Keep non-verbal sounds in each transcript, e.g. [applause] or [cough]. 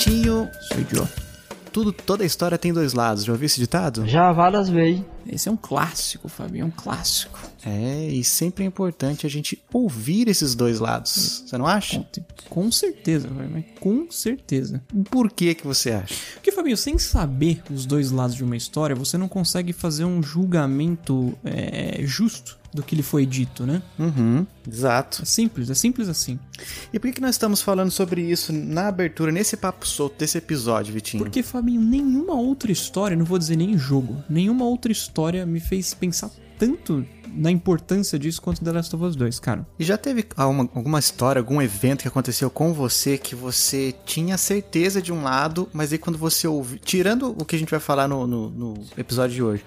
Vitinho, Sou idiota. tudo, toda história tem dois lados. Já ouviu esse ditado? Já várias vezes. Esse é um clássico, Fabinho, é um clássico. É, e sempre é importante a gente ouvir esses dois lados. Você não acha? Com, com certeza, Fabinho, com certeza. Por que que você acha? Porque, Fabinho, sem saber os dois lados de uma história, você não consegue fazer um julgamento é, justo do que lhe foi dito, né? Uhum, exato. É simples, é simples assim. E por que, nós estamos falando sobre isso na abertura, nesse papo solto desse episódio, Vitinho? Porque, Fabinho, nenhuma outra história, não vou dizer nem jogo, nenhuma outra história me fez pensar tanto na importância disso quanto The Last of Us 2, cara. E já teve alguma, alguma história, algum evento que aconteceu com você que você tinha certeza de um lado, mas aí quando você ouviu. Tirando o que a gente vai falar no, no, no episódio de hoje,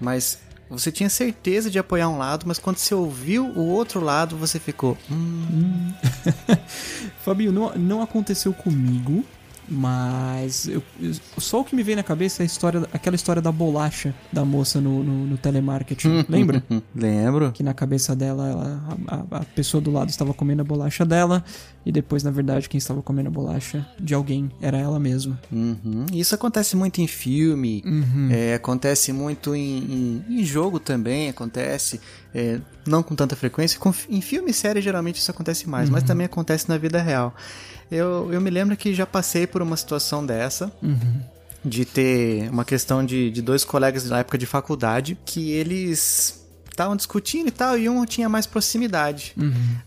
mas você tinha certeza de apoiar um lado, mas quando você ouviu o outro lado, você ficou. Hum, [laughs] Fabinho, não, não aconteceu comigo, mas eu- eu- só o que me vem na cabeça é a história, aquela história da bolacha da moça no, no, no telemarketing. Lembra? lembro. Que na cabeça dela, ela- a, a- pessoa do lado estava comendo a bolacha dela, e depois, na verdade, quem estava comendo a bolacha de alguém era ela mesma. Uhum. Isso acontece muito em filme, é, acontece muito em, em- em jogo também, acontece. é, não com tanta frequência. Com- em filme e série, geralmente isso acontece mais, mas também acontece na vida real. Eu, eu me lembro que já passei por uma situação dessa. De ter uma questão de, de dois colegas na época de faculdade que eles estavam discutindo e tal, e um tinha mais proximidade.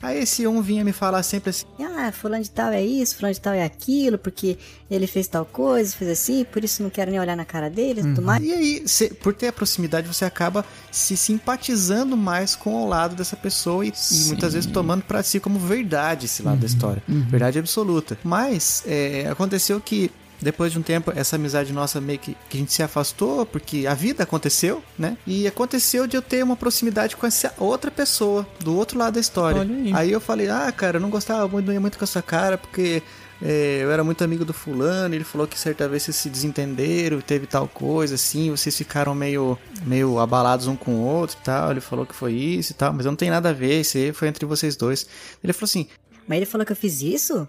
Aí esse um vinha me falar sempre assim: Ah, fulano de tal é isso, fulano de tal é aquilo, porque ele fez tal coisa, fez assim, por isso não quero nem olhar na cara dele e tudo mais. E aí, cê- por ter a proximidade, você acaba se simpatizando mais com o lado dessa pessoa e, e muitas vezes tomando pra si como verdade esse lado da história. Verdade absoluta. Mas é, aconteceu que. Depois de um tempo, essa amizade nossa meio que, que a gente se afastou, porque a vida aconteceu, né? E aconteceu de eu ter uma proximidade com essa outra pessoa, do outro lado da história. Olha aí. eu falei, ah, cara, eu não gostava muito, não ia muito com essa cara, porque é, eu era muito amigo do fulano, ele falou que certa vez vocês se desentenderam, teve tal coisa, assim, vocês ficaram meio, meio abalados um com o outro e tal. Ele falou que foi isso e tal, mas não tem nada a ver, isso aí foi entre vocês dois. Ele falou assim: Mas ele falou que eu fiz isso?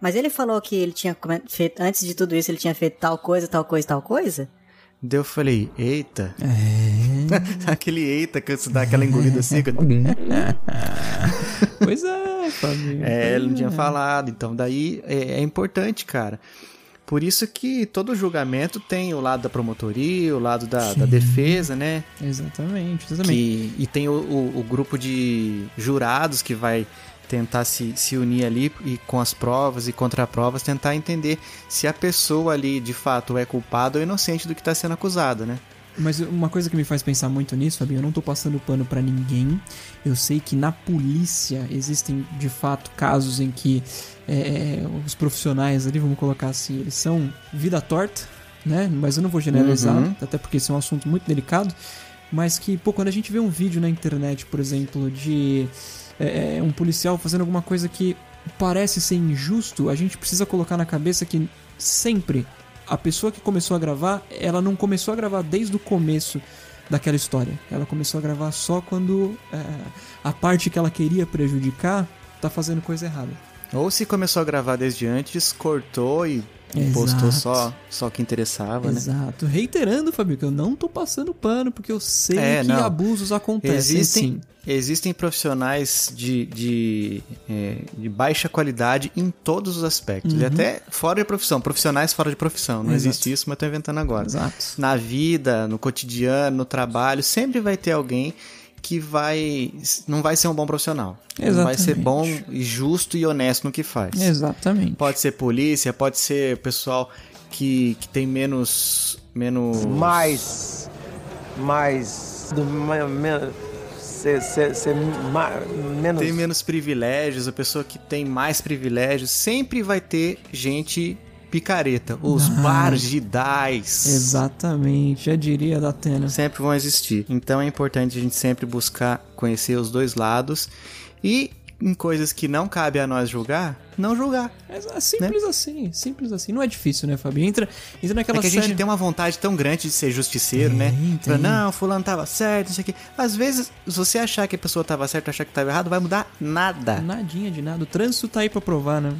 Mas ele falou que ele tinha feito, antes de tudo isso, ele tinha feito tal coisa, tal coisa, tal coisa? Daí eu falei, eita. [laughs] Aquele eita que você dá aquela engolida assim. que- [laughs] [laughs] Pois é, Fabinho. É, ele não tinha falado. Então, daí é, é importante, cara. Por isso que todo julgamento tem o lado da promotoria, o lado da, da defesa, né? Exatamente, exatamente. Que, e tem o, o- o grupo de jurados que vai tentar se, se unir ali e com as provas e contraprovas tentar entender se a pessoa ali de fato é culpada ou inocente do que está sendo acusada, né? Mas uma coisa que me faz pensar muito nisso, Fabinho, eu não tô passando pano pra ninguém. Eu sei que na polícia existem de fato casos em que é, os profissionais ali, vamos colocar assim, eles são vida torta, né? Mas eu não vou generalizar, Uhum. até porque esse é um assunto muito delicado. Mas que, pô, quando a gente vê um vídeo na internet, por exemplo, de é, é, um policial fazendo alguma coisa que parece ser injusto, a gente precisa colocar na cabeça que sempre a pessoa que começou a gravar, ela não começou a gravar desde o começo daquela história. Ela começou a gravar só quando é, a parte que ela queria prejudicar tá fazendo coisa errada. Ou se começou a gravar desde antes, cortou e Exato. postou só só o que interessava, né? Exato. Reiterando, Fabio, que eu não tô passando pano, porque eu sei É, que não. abusos acontecem Existem, sim. existem profissionais de, de, é, de baixa qualidade em todos os aspectos. E até fora de profissão. Profissionais fora de profissão. Não Uhum. Exato. existe isso, mas eu tô inventando agora. Exato. Na vida, no cotidiano, no trabalho, sempre vai ter alguém que vai. não vai ser um bom profissional. Não vai ser Exatamente. bom e justo e honesto no que faz. Exatamente. Pode ser polícia, pode ser pessoal que, que tem menos. menos. mais, mais, do, me, me, ser, ser, ser ma- menos, tem menos privilégios, a pessoa que tem mais privilégios, sempre vai ter gente picareta. Os Ah. margidais. Exatamente. Já diria da Atena. Sempre vão existir. Então é importante a gente sempre buscar conhecer os dois lados. E em coisas que não cabe a nós julgar, não julgar. É simples assim, simples assim. Não é difícil, né, Fabinho? Entra, entra naquela É que a série... gente tem uma vontade tão grande de ser justiceiro, né? Tem, Fala, tem. não, fulano tava certo, isso aqui. Às vezes, se você achar que a pessoa tava certa, achar que tava errado, vai mudar nada. Nadinha de nada. O trânsito tá aí pra provar, né?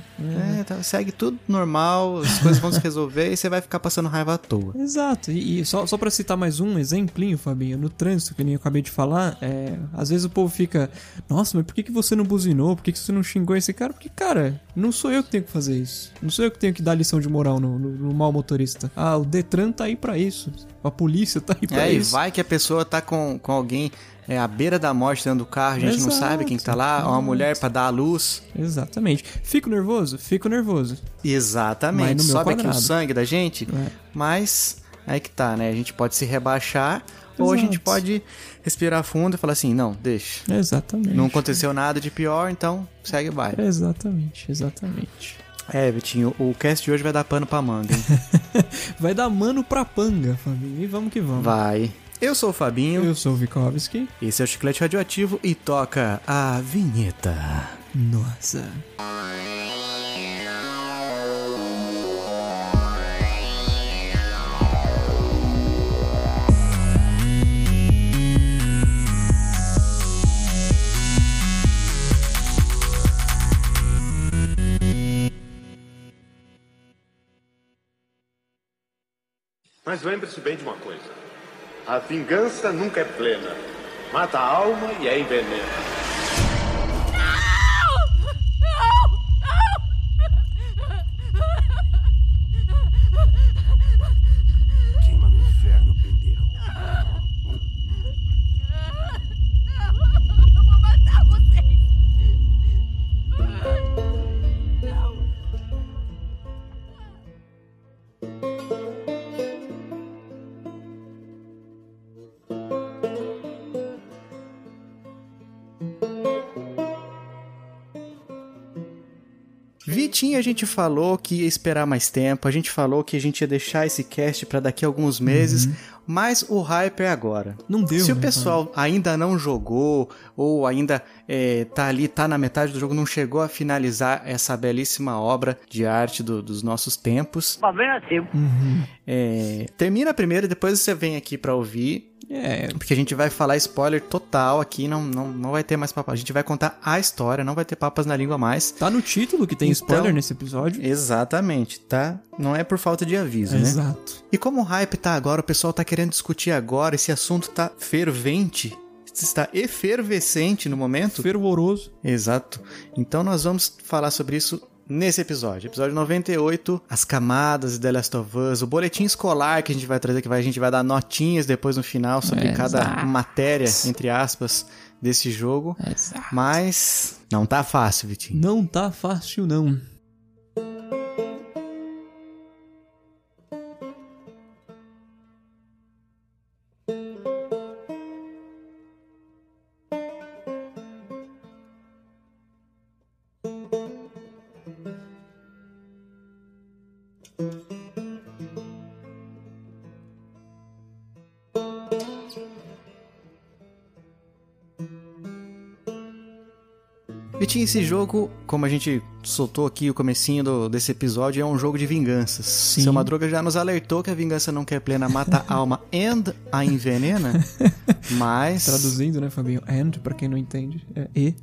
É, tá, segue tudo normal, as coisas vão se resolver e você vai ficar passando raiva à toa. [laughs] Exato, e, e só, só pra citar mais um exemplinho, Fabinho, no trânsito, que nem eu acabei de falar, é, às vezes o povo fica, nossa, mas por que, que você não buzinou? Por que, que você não xingou esse cara? Porque, cara, não sou eu que tenho que fazer isso. Não sou eu que tenho que dar lição de moral no, no, no mau motorista. Ah, o Detran tá aí pra isso. A polícia tá aí pra É, e isso. vai que a pessoa tá com, com alguém é, à beira da morte dentro do carro, a gente não Exato, sabe quem que tá lá, uma mulher pra dar a luz. Exatamente. Fico nervoso? Fico nervoso. Exatamente. Sobe aqui o quadrado. sangue da gente, É. mas aí que tá, né? A gente pode se rebaixar ou a Exato. gente pode respirar fundo e falar assim, não, deixa. Exatamente. Não aconteceu nada de pior, então segue o baile. Exatamente, exatamente. É, Vitinho, o cast de hoje vai dar pano pra manga, hein? [laughs] Vai dar mano pra panga, Fabinho. E vamos que vamos. Vai. Eu sou o Fabinho, Eu sou o Vikovski. esse é o Chiclete Radioativo e toca a vinheta. Nossa. Mas lembre-se bem de uma coisa: a vingança nunca é plena. Mata a alma e a envenena. Vitinho, a gente falou que ia esperar mais tempo, a gente falou que a gente ia deixar esse cast pra daqui a alguns meses, mas o hype é agora. Não deu, Se o né, pessoal ainda não jogou, ou ainda é, tá ali, tá na metade do jogo, não chegou a finalizar essa belíssima obra de arte do- dos nossos tempos, é, termina primeiro e depois você vem aqui pra ouvir. É, Porque a gente vai falar spoiler total aqui, não, não, não vai ter mais papo. A gente vai contar a história, não vai ter papas na língua mais. tá no título que tem Então- spoiler nesse episódio. Exatamente, tá? Não é por falta de aviso, né? Exato. E como o hype tá agora, o pessoal tá querendo discutir agora, esse assunto tá fervente, está efervescente no momento. Fervoroso. Exato. Então nós vamos falar sobre isso nesse episódio. Episódio 98, as camadas de The Last of Us, o boletim escolar que a gente vai trazer, que vai, a gente vai dar notinhas depois no final sobre É, cada exato. matéria, entre aspas, desse jogo. Mas não tá fácil, Vitinho. Não tá fácil, não. Esse jogo, como a gente soltou aqui o comecinho do- desse episódio, é um jogo de vinganças. Sim. Seu Madruga já nos alertou que a vingança não quer plena, mata a alma and a envenena. [laughs] Mas. Traduzindo, né, Fabinho? And, pra quem não entende, é E.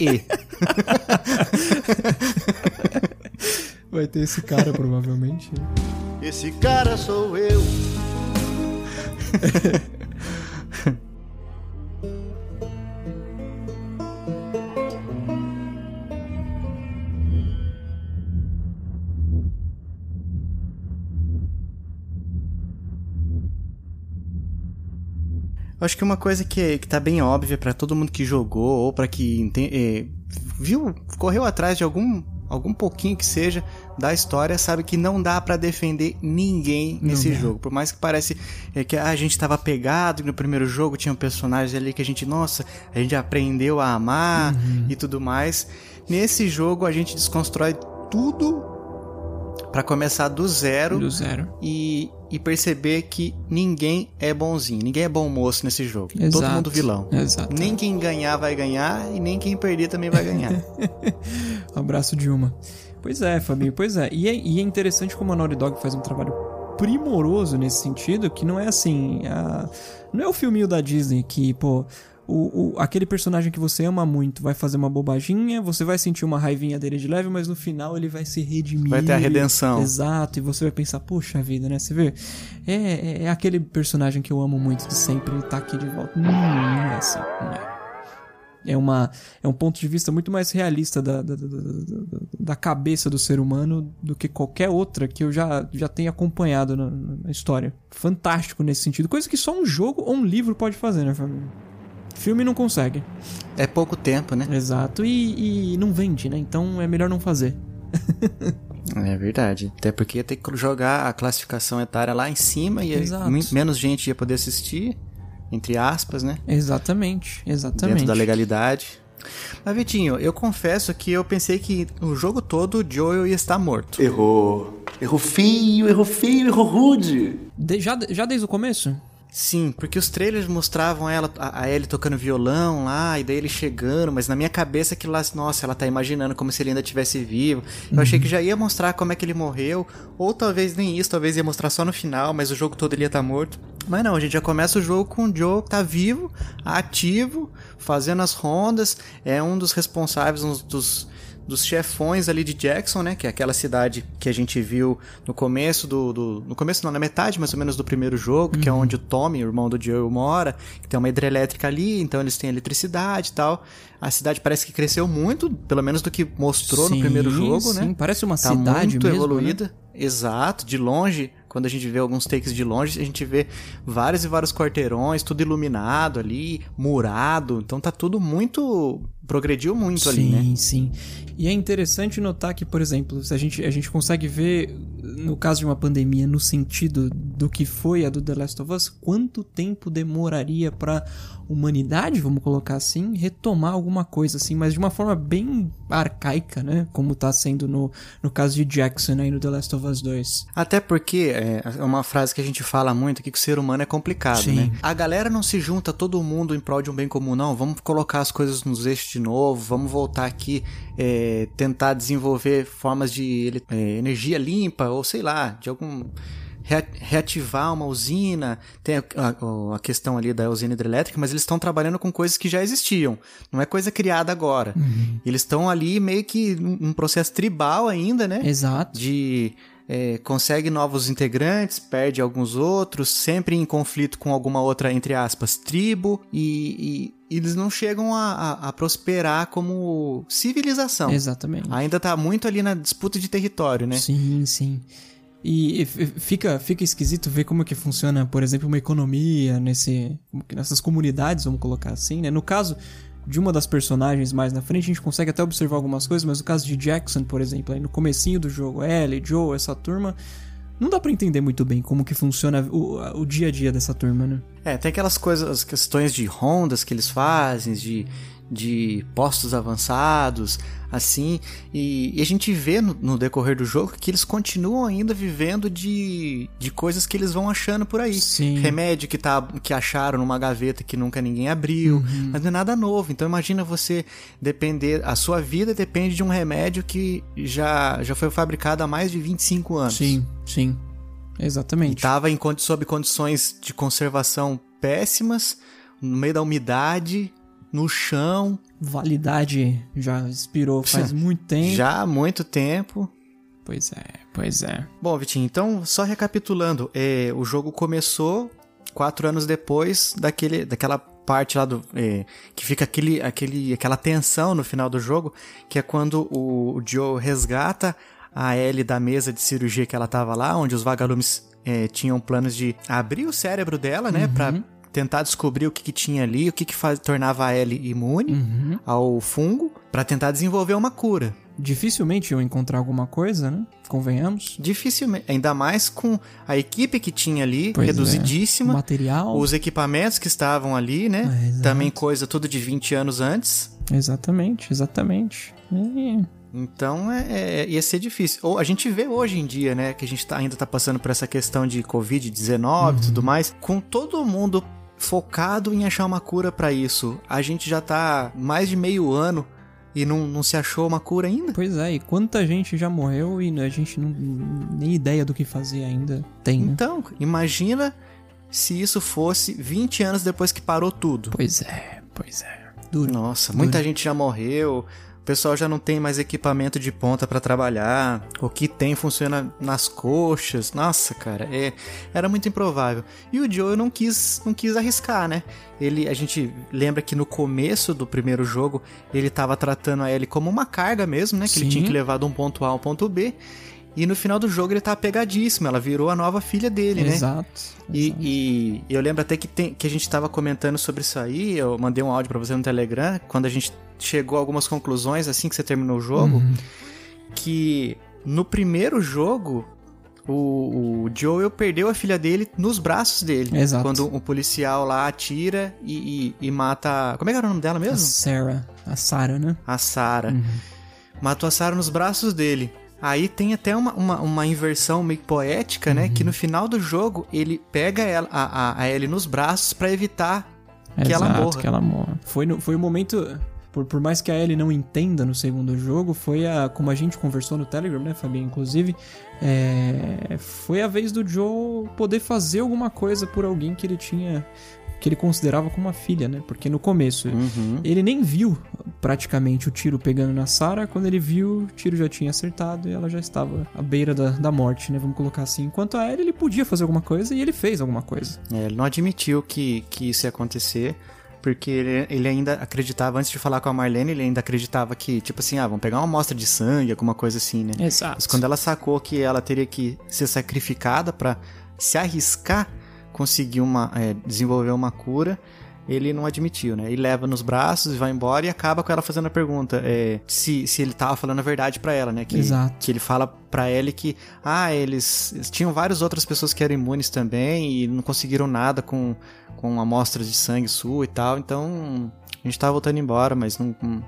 E. [laughs] Vai ter esse cara, provavelmente. Esse cara sou eu. [laughs] acho que uma coisa que, que tá bem óbvia pra todo mundo que jogou ou pra que enten- eh, viu, correu atrás de algum algum pouquinho que seja da história, sabe que não dá pra defender ninguém nesse dá. jogo. Por mais que parece eh, que ah, a gente tava pegado no primeiro jogo tinha personagens ali que a gente, nossa, a gente aprendeu a amar e tudo mais. Nesse jogo a gente desconstrói tudo pra começar do zero Do zero. e, e perceber que ninguém é bonzinho, ninguém é bom moço nesse jogo. Todo Exato, mundo vilão. exato. Nem quem ganhar vai ganhar e nem quem perder também vai ganhar. [laughs] Abraço Dilma. Pois é, Fabinho, pois é. E, é. e é interessante como a Naughty Dog faz um trabalho primoroso nesse sentido, que não é assim. a- Não é o filminho da Disney que, pô. O, o- aquele personagem que você ama muito vai fazer uma bobaginha, você vai sentir uma raivinha dele de leve, mas no final ele vai se redimir. Vai ter a redenção. Exato, e você vai pensar, poxa vida, né? Você vê? É, é, é aquele personagem que eu amo muito de sempre, ele tá aqui de volta. Não, não é assim, não é. É, uma, é um ponto de vista muito mais realista da, da, da, da- cabeça do ser humano do que qualquer outra que eu já, já tenha acompanhado na, na história. Fantástico nesse sentido. Coisa que só um jogo ou um livro pode fazer, né, Fabinho? Filme não consegue. é pouco tempo, né? Exato. E, e não vende, né? Então é melhor não fazer. [laughs] É verdade. Até porque ia ter que jogar a classificação etária lá em cima e menos gente ia poder assistir, entre aspas, né? Exatamente, exatamente. Dentro da legalidade. Mas, Vitinho, eu confesso que eu pensei que o jogo todo o Joel ia estar morto. Errou. Errou feio, errou feio, errou rude. De- já, já desde o começo? Sim, porque os trailers mostravam ela, a a Ellie tocando violão lá, e daí ele chegando, mas na minha cabeça aquilo lá, nossa, ela tá imaginando como se ele ainda estivesse vivo. Eu achei que já ia mostrar como é que ele morreu, ou talvez nem isso, talvez ia mostrar só no final, mas o jogo todo ele ia estar morto. Mas não, a gente já começa o jogo com o Joe que tá vivo, ativo, fazendo as rondas, é um dos responsáveis, um dos dos chefões ali de Jackson, né? Que é aquela cidade que a gente viu no começo do, do- No começo não, na metade mais ou menos do primeiro jogo, que é onde o Tommy, o irmão do Joel, mora, que tem uma hidrelétrica ali, então eles têm eletricidade e tal. A cidade parece que cresceu muito, pelo menos do que mostrou no Sim, primeiro jogo, sim, né? parece uma tá cidade muito mesmo, né? Exato, de longe, quando a gente vê alguns takes de longe, a gente vê vários e vários quarteirões, tudo iluminado ali, murado. Então tá tudo muito. progrediu muito sim, ali, né? Sim, E é interessante notar que, por exemplo, se a gente, a gente consegue ver, no caso de uma pandemia, no sentido do que foi a do The Last of Us, quanto tempo demoraria pra humanidade, vamos colocar assim, retomar alguma coisa assim, mas de uma forma bem arcaica, né? Como tá sendo no, no caso de Jackson aí no The Last of Us 2. Até porque é é uma frase que a gente fala muito aqui que o ser humano é complicado, Sim. né? A galera não se junta todo mundo em prol de um bem comum, não. Vamos colocar as coisas nos eixos de novo, vamos voltar aqui, é, tentar desenvolver formas de é, energia limpa, ou sei lá, de algum. Rea- Reativar uma usina, tem a, a- a questão ali da usina hidrelétrica, mas eles estão trabalhando com coisas que já existiam, não é coisa criada agora. Eles estão ali meio que num num processo tribal ainda, né? Exato. de é, consegue novos integrantes, perde alguns outros, sempre em conflito com alguma outra, entre aspas, tribo, e, e eles não chegam a, a- a prosperar como civilização. Exatamente. Ainda tá muito ali na disputa de território, né? Sim, sim. E fica, fica esquisito ver como que funciona, por exemplo, uma economia nesse, nessas comunidades, vamos colocar assim, né? No caso de uma das personagens mais na frente, a gente consegue até observar algumas coisas, mas no caso de Jackson, por exemplo, aí no comecinho do jogo, Ellie, Joe, essa turma, não dá pra entender muito bem como que funciona o, o dia a dia dessa turma, né? É, tem aquelas coisas, as questões de rondas que eles fazem, de, de postos avançados, assim, e, e a gente vê no, no decorrer do jogo que eles continuam ainda vivendo de, de coisas que eles vão achando por aí. Sim. Remédio que, tá, que acharam numa gaveta que nunca ninguém abriu, Uhum. mas não é nada novo. Então imagina você depender, a sua vida depende de um remédio que já, já foi fabricado há mais de 25 anos. Sim, sim. Exatamente. tava em, condi- sob condições de conservação péssimas, no meio da umidade, no chão, Validade já expirou faz [laughs] muito tempo. já há muito tempo. Pois é, pois é. Bom, Vitinho, então, só recapitulando, é, o jogo começou quatro anos depois daquele, daquela parte lá do. é, que fica aquele, aquele, aquela tensão no final do jogo, que é quando o, o Joe resgata a Ellie da mesa de cirurgia que ela tava lá, onde os vagalumes é, tinham planos de abrir o cérebro dela, né, pra tentar descobrir o que, que tinha ali, o que, que faz, tornava a Ellie imune ao fungo, pra tentar desenvolver uma cura. Dificilmente eu encontrar alguma coisa, né? Convenhamos. Dificilmente, ainda mais com a equipe que tinha ali, Pois é. reduzidíssima, Material. os equipamentos que estavam ali, né? É. Também coisa tudo de 20 anos antes. Exatamente, exatamente. E Então é, é- ia ser difícil. Ou a gente vê hoje em dia, né, que a gente tá- ainda tá passando por essa questão de Covid-19 e tudo mais, com todo mundo focado em achar uma cura pra isso. A gente já tá mais de meio ano e não, não se achou uma cura ainda. Pois é, e quanta gente já morreu e a gente não nem ideia do que fazer ainda tem, né? Então, imagina se isso fosse 20 anos depois que parou tudo. Pois é, pois é. Duro. Nossa, muita gente já morreu. O pessoal já não tem mais equipamento de ponta pra trabalhar. O que tem funciona nas coxas. Nossa, cara, é, era muito improvável. E o Joe não quis, não quis arriscar, né? Ele, a gente lembra que no começo do primeiro jogo ele tava tratando a Ellie como uma carga mesmo, né? Que ele Sim. tinha que levar de um ponto A ao ponto B. E no final do jogo ele tá pegadíssimo. Ela virou a nova filha dele, né? Exato. E, exato. e eu lembro até que, tem, que a gente tava comentando sobre isso aí, eu mandei um áudio pra você no Telegram, quando a gente chegou a algumas conclusões assim que você terminou o jogo, Uhum. que no primeiro jogo o, o Joel perdeu a filha dele nos braços dele. Exato. Quando um policial lá atira e, e- e mata... Como é que era o nome dela A mesmo? Sarah, a Sarah, né? A Sarah. Uhum. Matou a Sarah nos braços dele. Aí tem até uma, uma, uma inversão meio poética, né? Uhum. Que no final do jogo ele pega ela, a, a, a Ellie nos braços pra evitar que ela Exato, morra. que ela morra. Foi, no, foi o momento. Por, por mais que a Ellie não entenda no segundo jogo, foi a. Como a gente conversou no Telegram, né, Fabinho? Inclusive, é, foi a vez do Joe poder fazer alguma coisa por alguém que ele tinha. que ele considerava como uma filha, né? Porque no começo. Uhum. Ele nem viu praticamente o tiro pegando na Sarah. Quando ele viu, o tiro já tinha acertado e ela já estava à beira da, da morte, né? Vamos colocar assim. Enquanto a Ellie, ele podia fazer alguma coisa e ele fez alguma coisa. É, ele não admitiu que, que isso ia acontecer, porque ele, ele ainda acreditava, antes de falar com a Marlene, ele ainda acreditava que, tipo assim, ah, vamos pegar uma amostra de sangue, alguma coisa assim, né? Exato. Mas quando ela sacou que ela teria que ser sacrificada pra se arriscar conseguir uma é, desenvolver uma cura, ele não admitiu, né? Ele leva nos braços e vai embora e acaba com ela fazendo a pergunta é, se, se ele tava falando a verdade pra ela, né? Que, Exato. que ele fala pra ela que, ah, eles, eles tinham várias outras pessoas que eram imunes também e não conseguiram nada com, com amostras de sangue sua e tal, então a gente tava voltando embora, mas não, não,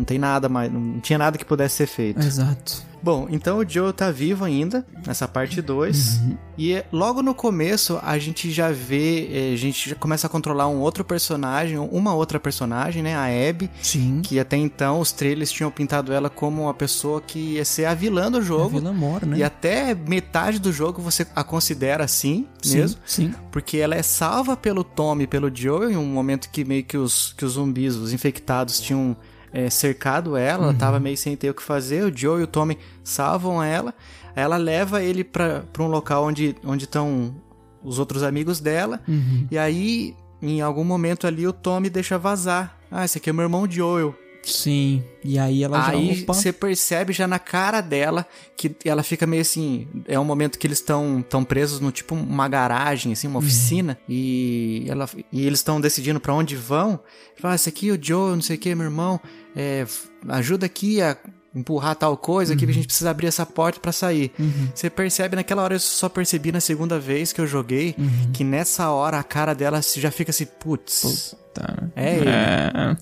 não tem nada mais, não tinha nada que pudesse ser feito. Exato. Bom, então o Joe tá vivo ainda, nessa parte 2. E é, logo no começo a gente já vê, eh, a gente já começa a controlar um outro personagem, uma outra personagem, né? A Abby. Sim. Que até então os trailers tinham pintado ela como uma pessoa que ia ser a vilã do A jogo. Vila Mor, né? E até metade do jogo você a considera assim Sim, mesmo. Sim. Porque ela é salva pelo Tommy e pelo Joe em um momento que meio que os, que os zumbis, os infectados, tinham é, cercado ela, ela tava meio sem ter o que fazer. O Joe e o Tommy salvam ela. Ela leva ele pra, pra um local onde onde estão os outros amigos dela. Uhum. E aí, em algum momento ali, o Tommy deixa vazar. Ah, esse aqui é meu irmão Joel. Sim. E aí ela já. Aí você percebe já na cara dela que ela fica meio assim. É um momento que eles estão tão presos no tipo uma garagem, assim, uma Uhum. oficina. E, ela, e eles estão decidindo pra onde vão. Fala, ah, esse aqui é o Joe, não sei o que, meu irmão. É, ajuda aqui a empurrar tal coisa Uhum. a gente precisa abrir essa porta pra sair. Você percebe, naquela hora eu só percebi na segunda vez que eu joguei, Uhum. que nessa hora a cara dela já fica assim, putz. Tá. É ele. É.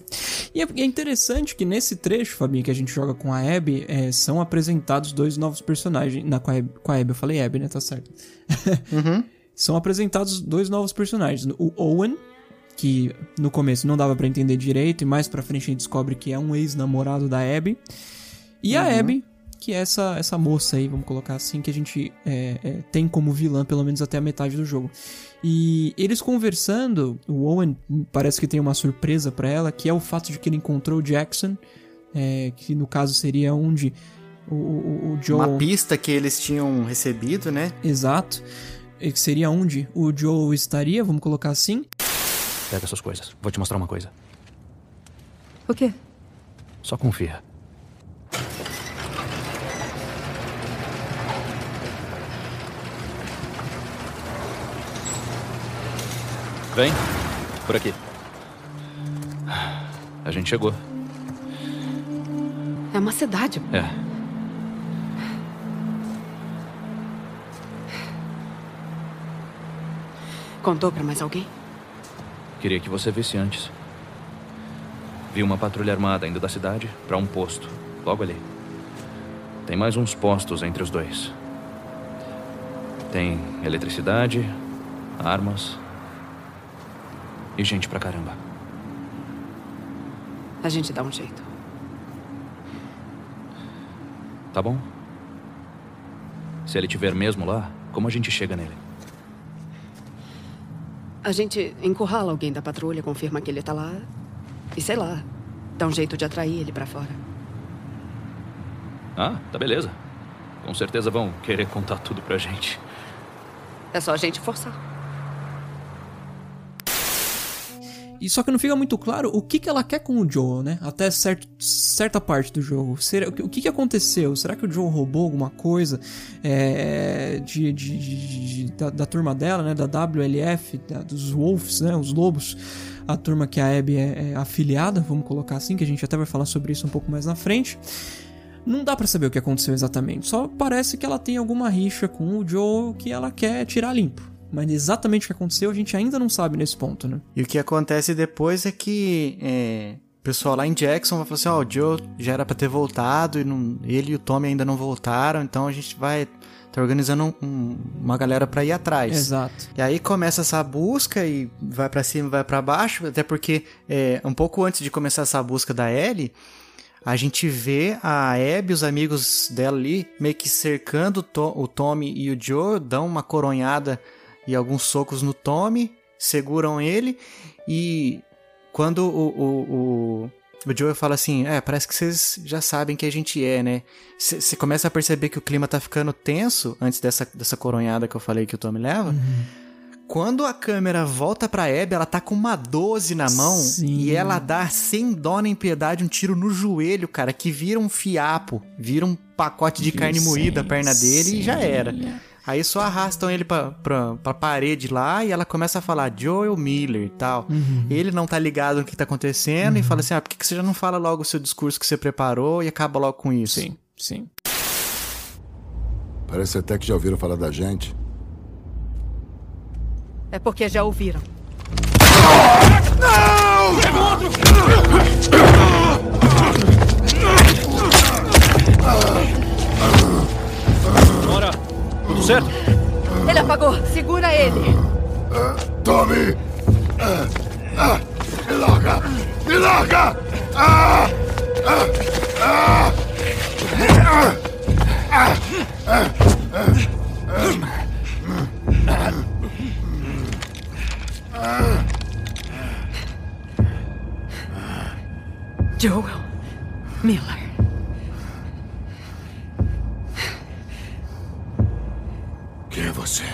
E é- é interessante que nesse trecho, Fabinho, que a gente joga com a Abby, é, são apresentados dois novos personagens. Na, com, a Abby, com a Abby, eu falei Abby, né? Tá certo. [laughs] Uhum. São apresentados dois novos personagens. O Owen, que no começo não dava pra entender direito, e mais pra frente a gente descobre que é um ex-namorado da Abby. E a Abby, que é essa, essa moça aí, vamos colocar assim, que a gente é, é, tem como vilã, pelo menos até a metade do jogo. E eles conversando, o Owen parece que tem uma surpresa pra ela, que é o fato de que ele encontrou o Jackson, é, que no caso seria onde o, o, o Joel... Uma pista que eles tinham recebido, né? Exato. E que seria onde o Joel estaria, vamos colocar assim. Pega suas coisas. Vou te mostrar uma coisa. O quê? Só confia. Vem. Por aqui. A gente chegou. É uma cidade. É. Contou pra mais alguém? Queria que você visse antes. Vi uma patrulha armada indo da cidade para um posto. Logo ali. Tem mais uns postos entre os dois. Tem eletricidade, armas e gente pra caramba. A gente dá um jeito. Tá bom? Se ele tiver mesmo lá, como a gente chega nele? A gente encurrala alguém da patrulha, confirma que ele tá lá. E sei lá, dá um jeito de atrair ele pra fora. Ah, tá beleza. Com certeza vão querer contar tudo pra gente. É só a gente forçar. E só que não fica muito claro o que, que ela quer com o Joel, né? Até certo, certa parte do jogo. Será, o que, que aconteceu? Será que o Joel roubou alguma coisa é, de, de, de- de- da, da turma dela, né? Da WLF, da- dos Wolves, né? Os Lobos. A turma que a Abby é, é afiliada, vamos colocar assim, que a gente até vai falar sobre isso um pouco mais na frente. Não dá pra saber o que aconteceu exatamente. Só parece que ela tem alguma rixa com o Joel que ela quer tirar limpo. Mas exatamente o que aconteceu a gente ainda não sabe nesse ponto, né? E o que acontece depois é que é, o pessoal lá em Jackson vai falar assim, ó, o Joe já era pra ter voltado e não- ele e o Tommy ainda não voltaram, então a gente vai tá organizando um- um- uma galera pra ir atrás. Exato. E aí começa essa busca e vai pra cima, vai pra baixo, até porque é, um pouco antes de começar essa busca da Ellie, a gente vê a Abby e os amigos dela ali meio que cercando o, To- o Tommy e o Joe, dão uma coronhada e alguns socos no Tommy, seguram ele e quando o, o, o, o Joe fala assim, é, parece que vocês já sabem que a gente é, né? Você começa a perceber que o clima tá ficando tenso antes dessa, dessa coronhada que eu falei que o Tommy leva. Quando a câmera volta pra Abby, ela tá com uma 12 na mão Sim. e ela dá sem dó nem piedade um tiro no joelho, cara, que vira um fiapo, vira um pacote de carne moída a perna dele e já era. Aí só arrastam ele pra, pra, pra parede lá e ela começa a falar Joel Miller e tal. Ele não tá ligado no que tá acontecendo e fala assim: ah, por que, que você já não fala logo o seu discurso que você preparou e acaba logo com isso? Sim, sim. Parece até que já ouviram falar da gente. É porque já ouviram. Bora! Tudo certo? Ele apagou! Segura ele! Tommy! Ah, ah, me larga! Me larga! Ah, ah, ah, ah, ah, ah, Joel Miller. Quem é você?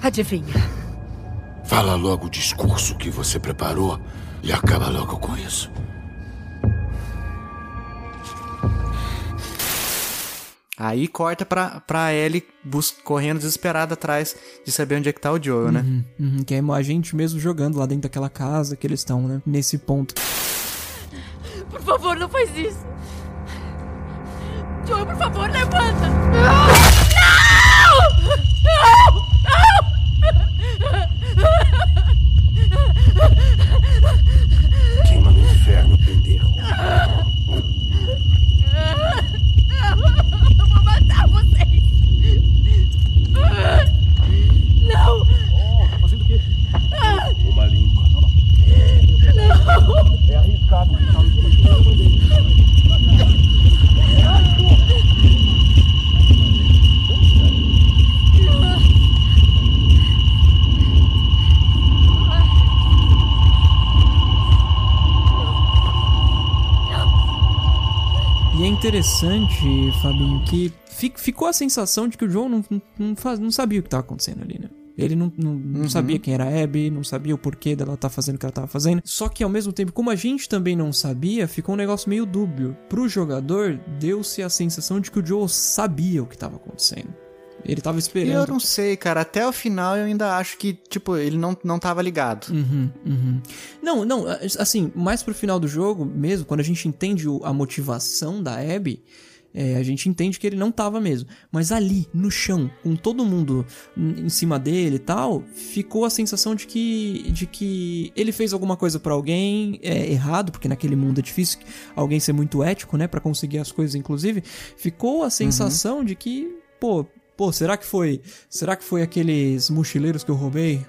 Adivinha? Fala logo o discurso que você preparou e acaba logo com isso. Aí corta pra, pra Ellie bus correndo desesperada atrás de saber onde é que tá o Joel, né? Uhum, que é a gente mesmo jogando lá dentro daquela casa que eles estão, né? Nesse ponto. Por favor, não faz isso. Joel, por favor, levanta. Não! Queima no inferno, pendejo. Eu vou matar vocês. Não! Tá fazendo o quê? Uma limpa. Não! É arriscado. E interessante, Fabinho, que fi- ficou a sensação de que o João não, não, faz- não sabia o que estava acontecendo ali, né? Ele não, não- não Uhum. sabia quem era a Abby, não sabia o porquê dela estar fazendo o que ela estava fazendo. Só que ao mesmo tempo, como a gente também não sabia, ficou um negócio meio dúbio. Pro jogador, deu-se a sensação de que o Joel sabia o que estava acontecendo. Ele tava esperando. eu não sei, cara. Até o final eu ainda acho que, tipo, ele não, não tava ligado. Uhum, uhum. Não, não, assim, mais pro final do jogo mesmo, quando a gente entende a motivação da Abby, É, a gente entende que ele não tava mesmo. Mas ali, no chão, com todo mundo em cima dele e tal, ficou a sensação de que, de que ele fez alguma coisa para alguém é, errado, porque naquele mundo é difícil alguém ser muito ético, né, para conseguir as coisas, inclusive. Ficou a sensação uhum. de que, pô, pô, será que foi, será que foi aqueles mochileiros que eu roubei?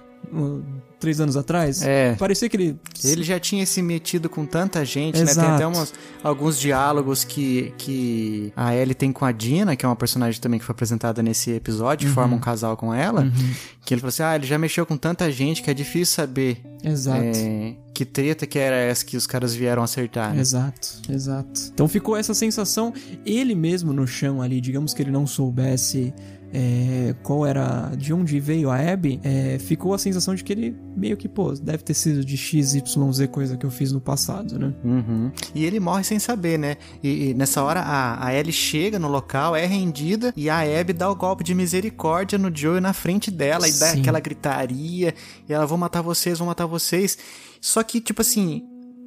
três anos atrás. É. Parecia que ele. Ele já tinha se metido com tanta gente, Exato. né? Tem até umas, alguns diálogos que, que a Ellie tem com a Dina, que é uma personagem também que foi apresentada nesse episódio, uhum. forma um casal com ela. Uhum. Que ele falou assim: ah, ele já mexeu com tanta gente que é difícil saber. Exato. É, que treta que era essa que os caras vieram acertar. Né? Exato, exato. Então ficou essa sensação, ele mesmo no chão ali, digamos que ele não soubesse é, qual era, de onde veio a Abby, é, ficou a sensação de que ele meio que, pô, deve ter sido de XYZ coisa que eu fiz no passado, né? Uhum. E ele morre sem saber, né? E, e, nessa hora a, a Ellie chega no local, é rendida e a Abby dá o golpe de misericórdia no Joe na frente dela Sim. e dá aquela gritaria e ela, vou matar vocês, vou matar vocês. Só que, tipo assim,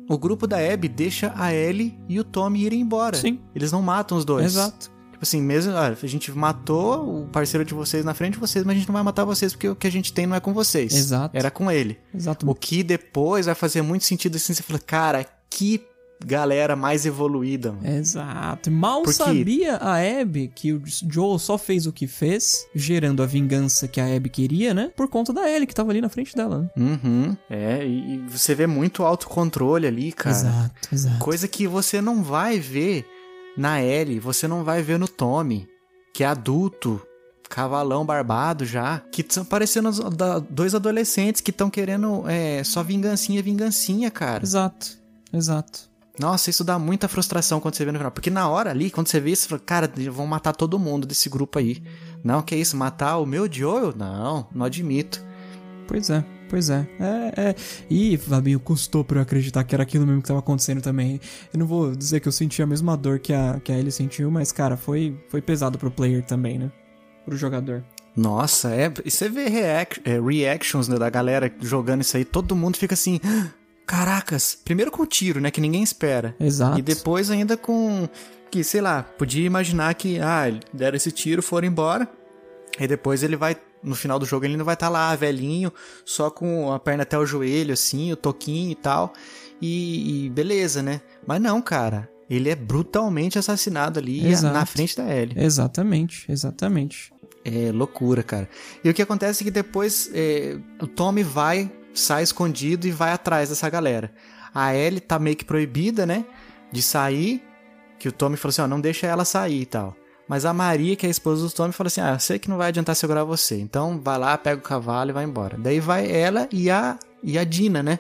o grupo da Abby deixa a Ellie e o Tommy irem embora. Sim. Eles não matam os dois. Exato. Tipo assim, mesmo, ah, a gente matou o parceiro de vocês na frente de vocês, mas a gente não vai matar vocês porque o que a gente tem não é com vocês. Exato. Era com ele. Exato. O que depois vai fazer muito sentido assim, você fala, cara, que galera mais evoluída. Mano. Exato. Mal Porque... sabia a Abby que o Joel só fez o que fez, gerando a vingança que a Abby queria, né? Por conta da Ellie que tava ali na frente dela. Né? Uhum. É, e você vê muito autocontrole ali, cara. Exato, exato. Coisa que você não vai ver na Ellie, você não vai ver no Tommy, que é adulto, cavalão barbado já, que estão parecendo dois adolescentes que estão querendo é, só vingancinha, vingancinha, cara. Exato, exato. Nossa, isso dá muita frustração quando você vê no final. Porque na hora ali, quando você vê isso, você fala, cara, vão matar todo mundo desse grupo aí. Não, que isso, matar o meu Joel? Não, não admito. Pois é. Pois é. É, é. E, Fabinho, custou pra eu acreditar que era aquilo mesmo que tava acontecendo também. Eu não vou dizer que eu senti a mesma dor que a, que a Ellie sentiu, mas, cara, foi, foi pesado pro player também, né? Pro jogador. Nossa, é. E você vê reac é, reactions né, da galera jogando isso aí, todo mundo fica assim. Ah, caracas! Primeiro com o tiro, né? Que ninguém espera. Exato. E depois ainda com. Que, sei lá, podia imaginar que, ah, deram esse tiro, foram embora. E depois ele vai no final do jogo ele não vai estar tá lá velhinho, só com a perna até o joelho, assim, o toquinho e tal. E, e beleza, né? Mas não, cara. Ele é brutalmente assassinado ali Exato. na frente da Ellie. Exatamente, exatamente. É loucura, cara. E o que acontece é que depois é, o Tommy vai, sai escondido e vai atrás dessa galera. A Ellie tá meio que proibida, né? De sair. Que o Tommy falou assim: ó, não deixa ela sair e tal. Mas a Maria, que é a esposa do Tommy, fala assim: Ah, eu sei que não vai adiantar segurar você. Então vai lá, pega o cavalo e vai embora. Daí vai ela e a, e a Dina, né?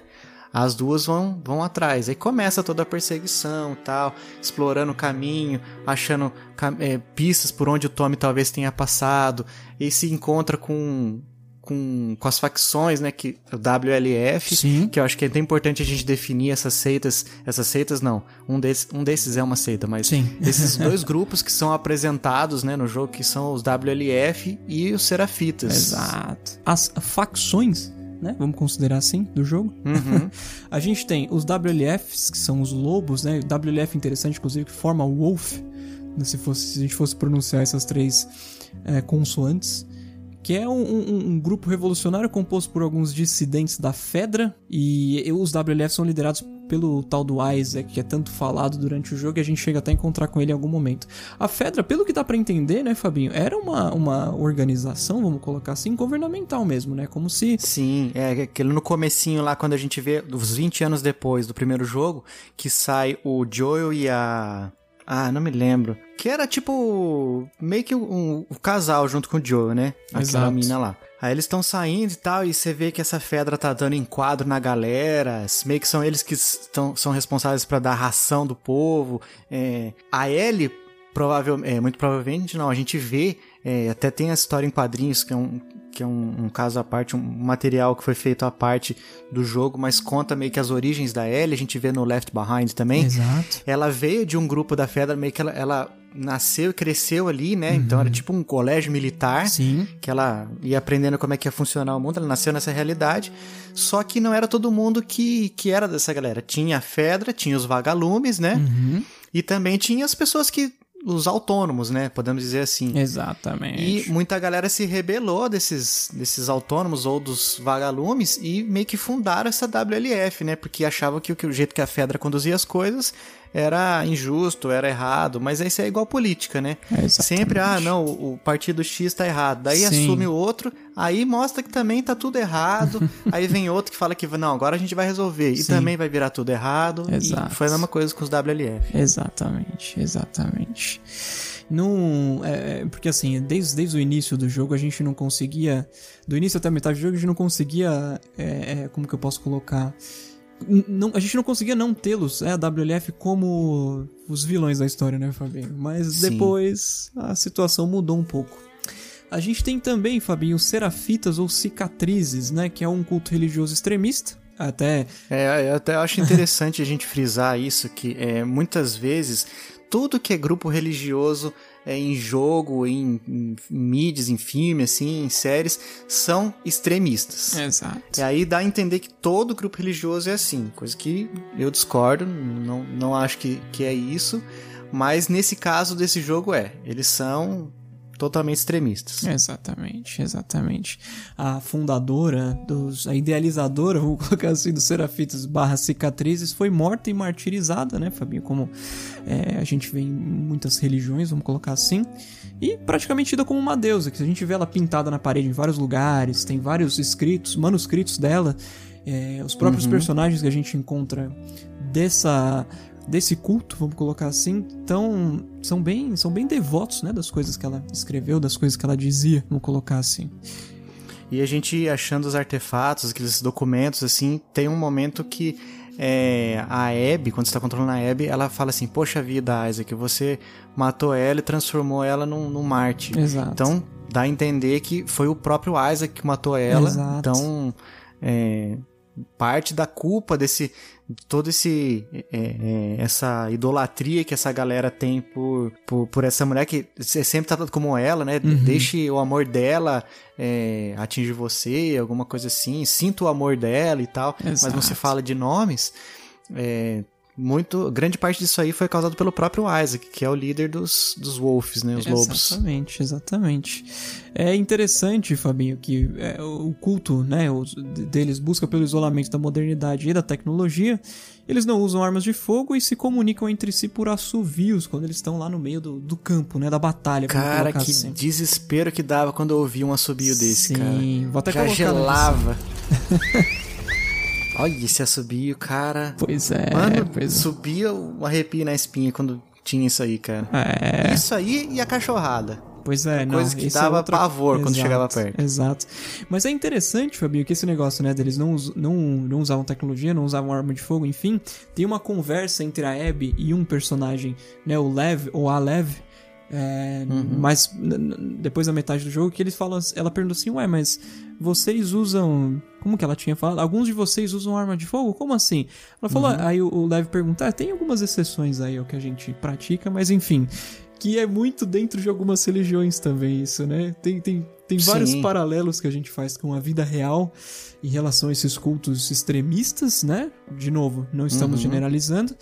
As duas vão, vão atrás. Aí começa toda a perseguição tal, explorando o caminho, achando é, pistas por onde o Tommy talvez tenha passado. E se encontra com com, com as facções, né, que o WLF, Sim. que eu acho que é tão importante a gente definir essas seitas, essas seitas não, um desses, um desses é uma seita, mas Sim. esses [laughs] dois grupos que são apresentados, né, no jogo, que são os WLF e os Serafitas. Exato. As facções né? Vamos considerar assim, do jogo. Uhum. [laughs] a gente tem os WLFs, que são os lobos, né? O WLF interessante, inclusive, que forma o Wolf, né? se, fosse, se a gente fosse pronunciar essas três é, consoantes que é um, um, um, grupo revolucionário composto por alguns dissidentes da Fedra, e os WLF são liderados pelo tal do Isaac, que é tanto falado durante o jogo, e a gente chega até a encontrar com ele em algum momento. A Fedra, pelo que dá para entender, né, Fabinho, era uma, uma organização, vamos colocar assim, governamental mesmo, né, como se... Sim, é aquele no comecinho lá, quando a gente vê, os 20 anos depois do primeiro jogo, que sai o Joel e a ah, não me lembro. Que era tipo. meio que um, um casal junto com o Joe, né? Aquela mina lá. Aí eles estão saindo e tal, e você vê que essa Fedra tá dando enquadro na galera. Meio que são eles que estão, são responsáveis para dar ração do povo. É, a Ellie, provavelmente. É, muito provavelmente não. A gente vê. É, até tem a história em quadrinhos, que é um, que é um, um, caso à parte, um material que foi feito à parte do jogo, mas conta meio que as origens da Ellie, a gente vê no Left Behind também. Exato. Ela veio de um grupo da Fedra, meio que ela, ela nasceu e cresceu ali, né? Uhum. Então era tipo um colégio militar. Sim. Que ela ia aprendendo como é que ia funcionar o mundo, ela nasceu nessa realidade. Só que não era todo mundo que, que era dessa galera. Tinha a Fedra, tinha os vagalumes, né? Uhum. E também tinha as pessoas que os autônomos, né? Podemos dizer assim. Exatamente. E muita galera se rebelou desses, desses autônomos ou dos vagalumes e meio que fundaram essa WLF, né? Porque achavam que, que o jeito que a Fedra conduzia as coisas era injusto, era errado, mas isso é igual política, né? É, Sempre, ah, não, o partido X tá errado. Daí Sim. assume o outro, aí mostra que também tá tudo errado. [laughs] aí vem outro que fala que não, agora a gente vai resolver. E Sim. também vai virar tudo errado. Exato. E foi a mesma coisa com os WLF. Exatamente, exatamente. Não, é, é, porque assim, desde, desde o início do jogo a gente não conseguia. Do início até a metade do jogo a gente não conseguia. é, é, como que eu posso colocar? Não, a gente não conseguia não tê-los, é, a WLF, como os vilões da história, né, Fabinho? Mas Sim. depois a situação mudou um pouco. A gente tem também, Fabinho, os serafitas ou cicatrizes, né? Que é um culto religioso extremista. Até É, eu até acho [laughs] interessante a gente frisar isso, que é, muitas vezes tudo que é grupo religioso é, em jogo, em, em mídias, em filme, assim, em séries, são extremistas. Exato. E aí dá a entender que todo grupo religioso é assim, coisa que eu discordo, não, não acho que, que é isso, mas nesse caso desse jogo é, eles são totalmente extremistas. Exatamente, exatamente. A fundadora, dos, a idealizadora, [laughs] vamos colocar assim, dos Serafitas barra cicatrizes, foi morta e martirizada, né, Fabinho? Como é, a gente vê em muitas religiões, vamos colocar assim. E praticamente tida como uma deusa, que a gente vê ela pintada na parede em vários lugares, tem vários escritos, manuscritos dela. é, os próprios Uhum. personagens que a gente encontra dessa desse culto, vamos colocar assim, tão, são bem são bem devotos, né, das coisas que ela escreveu, das coisas que ela dizia, vamos colocar assim. E a gente achando os artefatos, aqueles documentos, assim, tem um momento que é, a Abby, quando você tá controlando a Abby, ela fala assim, poxa vida, Isaac, você matou ela e transformou ela num, num Marte. Exato. Então, dá a entender que foi o próprio Isaac que matou ela. Exato. Então, é, parte da culpa desse todo esse é, é, essa idolatria que essa galera tem por, por, por essa mulher que você sempre trata como ela, né? Uhum. Deixe o amor dela é, atingir você, alguma coisa assim. Sinta o amor dela e tal. Mas não se Exato. fala de nomes. É, muito grande parte disso aí foi causado pelo próprio Isaac, que é o líder dos, dos Wolves, né? Os lobos. Exatamente, exatamente. É interessante, Fabinho, que é, o culto né, os- deles busca pelo isolamento da modernidade e da tecnologia. Eles não usam armas de fogo e se comunicam entre si por assovios quando eles estão lá no meio do, do campo, né? Da batalha. Cara, que assim. desespero que dava quando eu ouvi um assobio desse, cara. Sim, vou até Já gelava. [laughs] Olha esse assobio, cara. Pois é, Mano, pois é. subia o arrepio na espinha quando tinha isso aí, cara. É. Isso aí e a cachorrada. Pois é, não. Coisa que é dava outra- pavor quando Exato, chegava perto. Exato. Mas é interessante, Fabinho, que esse negócio, né, deles não, não, não usavam tecnologia, não usavam arma de fogo, enfim. Tem uma conversa entre a Abby e um personagem, né, o Lev, ou a Lev, é, Uhum. mas depois da metade do jogo, que eles falam, ela pergunta assim, ué, mas vocês usam, como que ela tinha falado? Alguns de vocês usam arma de fogo? Como assim? Ela falou, Uhum. aí o, o Lev pergunta, ah, tem algumas exceções aí ao que a gente pratica, mas enfim, que é muito dentro de algumas religiões também isso, né? Tem, tem, tem vários Sim. paralelos que a gente faz com a vida real em relação a esses cultos extremistas, né? De novo, não estamos Uhum. generalizando,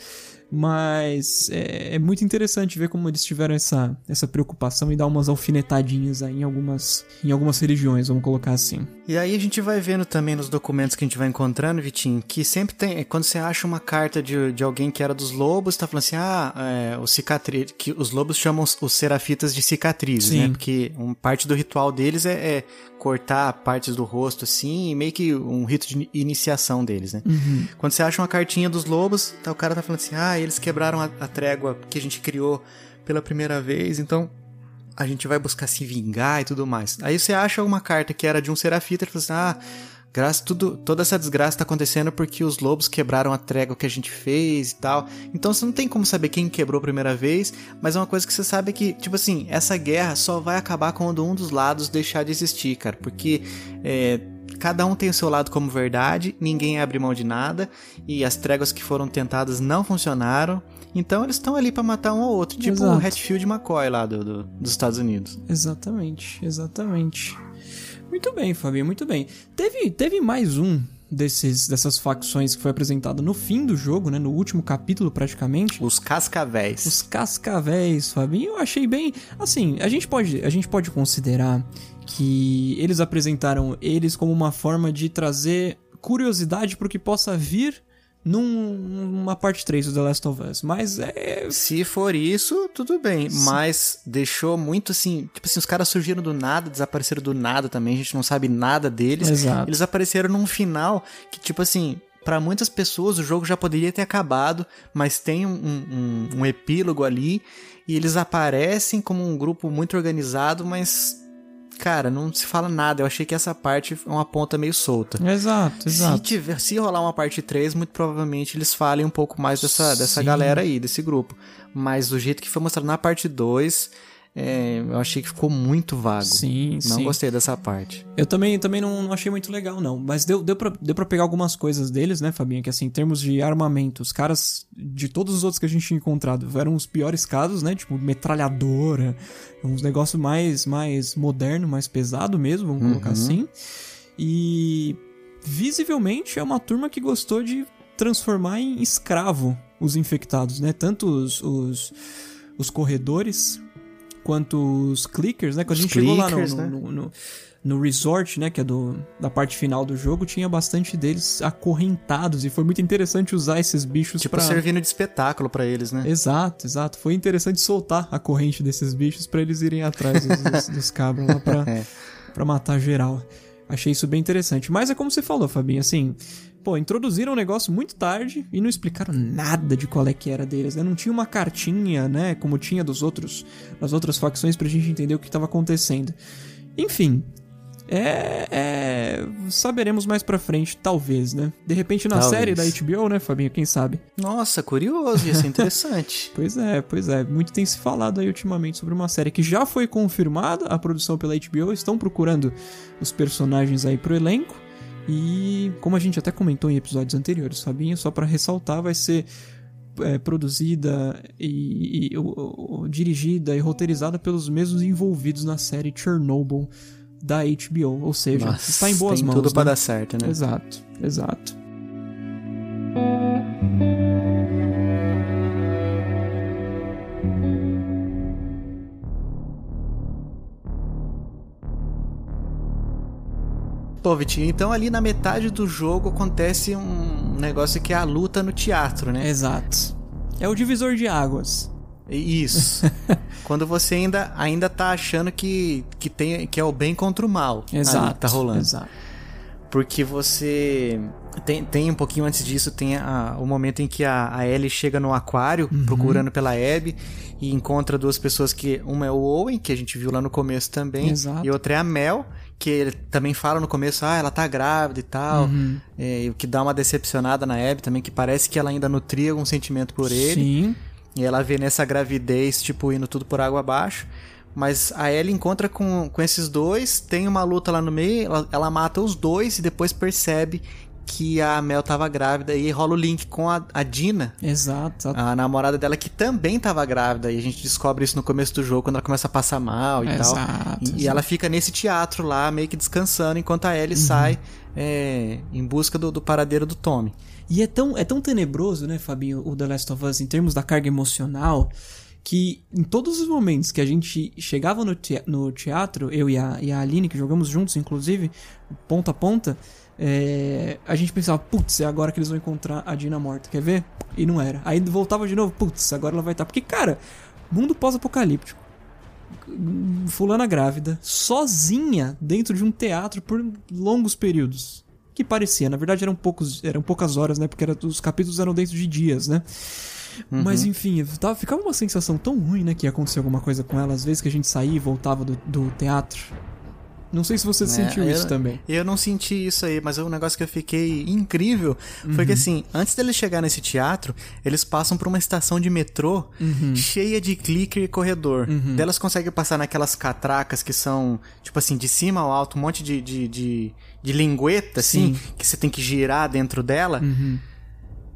mas é, é muito interessante ver como eles tiveram essa, essa preocupação e dar umas alfinetadinhas aí em algumas, em algumas religiões, vamos colocar assim. E aí a gente vai vendo também nos documentos que a gente vai encontrando, Vitinho, que sempre tem. Quando você acha uma carta de, de alguém que era dos lobos, tá falando assim, ah, é, o cicatriz. Que os lobos chamam os, os serafitas de cicatrizes, Sim. né? Porque um, parte do ritual deles é, é cortar partes do rosto, assim, e meio que um rito de iniciação deles, né? Uhum. Quando você acha uma cartinha dos lobos, tá, o cara tá falando assim, ah, eles quebraram a, a trégua que a gente criou pela primeira vez, então a gente vai buscar se vingar e tudo mais. Aí você acha uma carta que era de um serafita e fala assim, ah, graça, tudo, toda essa desgraça tá acontecendo porque os lobos quebraram a trégua que a gente fez e tal. Então você não tem como saber quem quebrou a primeira vez, mas é uma coisa que você sabe que, tipo assim, essa guerra só vai acabar quando um dos lados deixar de existir, cara, porque é, cada um tem o seu lado como verdade, ninguém abre mão de nada, e as tréguas que foram tentadas não funcionaram. Então eles estão ali pra matar um ao outro, tipo Exato. o Hatfield McCoy lá do, do- dos Estados Unidos. Exatamente, exatamente. Muito bem, Fabinho, muito bem. Teve, teve mais um desses, dessas facções que foi apresentada no fim do jogo, né? No último capítulo, praticamente. Os cascavéis. Os cascavéis, Fabinho. Eu achei bem. Assim, a gente pode, a gente pode considerar que eles apresentaram eles como uma forma de trazer curiosidade pro que possa vir numa parte 3 do The Last of Us. Mas é. Se for isso, tudo bem. Mas deixou muito assim. Tipo assim, os caras surgiram do nada, desapareceram do nada também. A gente não sabe nada deles. Exato. Eles apareceram num final que, tipo assim. Para muitas pessoas o jogo já poderia ter acabado, mas tem um, um, um epílogo ali e eles aparecem como um grupo muito organizado, mas cara, não se fala nada. Eu achei que essa parte é uma ponta meio solta. Exato, exato. Se, tiver, se rolar uma parte 3, muito provavelmente eles falem um pouco mais dessa, dessa galera aí, desse grupo. Mas do jeito que foi mostrado na parte 2, é, eu achei que ficou muito vago. Sim, não sim. gostei dessa parte. Eu também, também não, não achei muito legal, não. Mas deu, deu, pra, deu pra pegar algumas coisas deles, né, Fabinho? Que assim, em termos de armamento, os caras, de todos os outros que a gente tinha encontrado, eram os piores casos, né? Tipo, metralhadora, uns negócios mais, mais moderno, mais pesado mesmo, vamos colocar Uhum. assim. E visivelmente é uma turma que gostou de transformar em escravo os infectados, né? Tanto os, os, os corredores quanto os clickers, né? Quando a Os gente chegou lá no, clickers, né? no, no- no resort, né? Que é do, da parte final do jogo, tinha bastante deles acorrentados e foi muito interessante usar esses bichos Tipo, pra... servindo de espetáculo pra eles, né? Exato, exato. Foi interessante soltar a corrente desses bichos pra eles irem atrás dos, dos, [laughs] dos cabras lá pra, É. pra matar geral. Achei isso bem interessante. Mas é como você falou, Fabinho, assim, pô, introduziram um negócio muito tarde e não explicaram nada de qual é que era deles, né? Não tinha uma cartinha, né, como tinha dos outros, das outras facções pra gente entender o que estava acontecendo. Enfim, é, é, saberemos mais pra frente, talvez, né? De repente na Talvez. série da HBO, né, Fabinho, quem sabe? Nossa, curioso, ia ser interessante. [laughs] Pois é, pois é. Muito tem se falado aí ultimamente sobre uma série que já foi confirmada a produção pela HBO. Estão procurando os personagens aí pro elenco. E como a gente até comentou em episódios anteriores, Fabinho, só pra ressaltar, vai ser é, produzida e, e- o- o- dirigida e roteirizada pelos mesmos envolvidos na série Chernobyl da HBO. Ou seja, Nossa, está em boas tem mãos. tudo pra né? dar certo, né? Exato, exato. Pô, Vitinho, então ali na metade do jogo acontece um negócio que é a luta no teatro, né? Exato. É o divisor de águas. Isso. [laughs] Quando você ainda, ainda tá achando que, que, tem, que é o bem contra o mal. ali Exato. que tá rolando. Exato. Porque você. Tem, tem um pouquinho antes disso, tem a- o momento em que a, a Ellie chega no aquário, Uhum. procurando pela Abby, e encontra duas pessoas que. Uma é o Owen, que a gente viu lá no começo também, Exato. e outra é a Mel, que ele também fala no começo, ah, ela tá grávida e tal. Uhum. É, o que dá uma decepcionada na Abby também, que parece que ela ainda nutria algum sentimento por ele. Sim. E ela vê nessa gravidez, tipo, indo tudo por água abaixo. Mas a Ellie encontra com, com esses dois, tem uma luta lá no meio, ela, ela mata os dois e depois percebe que a Mel tava grávida e rola o link com a, a Dina, Exato. a namorada dela, que também tava grávida. E a gente descobre isso no começo do jogo, quando ela começa a passar mal e Exato, tal. E, e exato. ela fica nesse teatro lá, meio que descansando, enquanto a Ellie sai é, em busca do, do paradeiro do Tommy. E é tão, é tão tenebroso, né, Fabinho, o The Last of Us, em termos da carga emocional, que em todos os momentos que a gente chegava no, tea- no teatro, eu e a, e a Aline, que jogamos juntos, inclusive, ponta a ponta, é, a gente pensava, putz, é agora que eles vão encontrar a Dina morta, quer ver? E não era. Aí voltava de novo, putz, agora ela vai estar. Porque, cara, mundo pós-apocalíptico. Fulana grávida, sozinha dentro de um teatro por longos períodos. Que parecia, na verdade eram, poucos, eram poucas horas, né? Porque era, os capítulos eram dentro de dias, né? Mas enfim, tava, ficava uma sensação tão ruim, né? Que ia acontecer alguma coisa com ela, às vezes que a gente saía e voltava do, do teatro. Não sei se você É, sentiu eu- isso também. Eu não senti isso aí, mas um negócio que eu fiquei incrível foi Uhum. que assim, antes deles chegar nesse teatro, eles passam por uma estação de metrô Uhum. cheia de clicker e corredor. Delas conseguem passar naquelas catracas que são, tipo assim, de cima ao alto, um monte de, de, de, de lingueta, assim, Sim. que você tem que girar dentro dela. Uhum.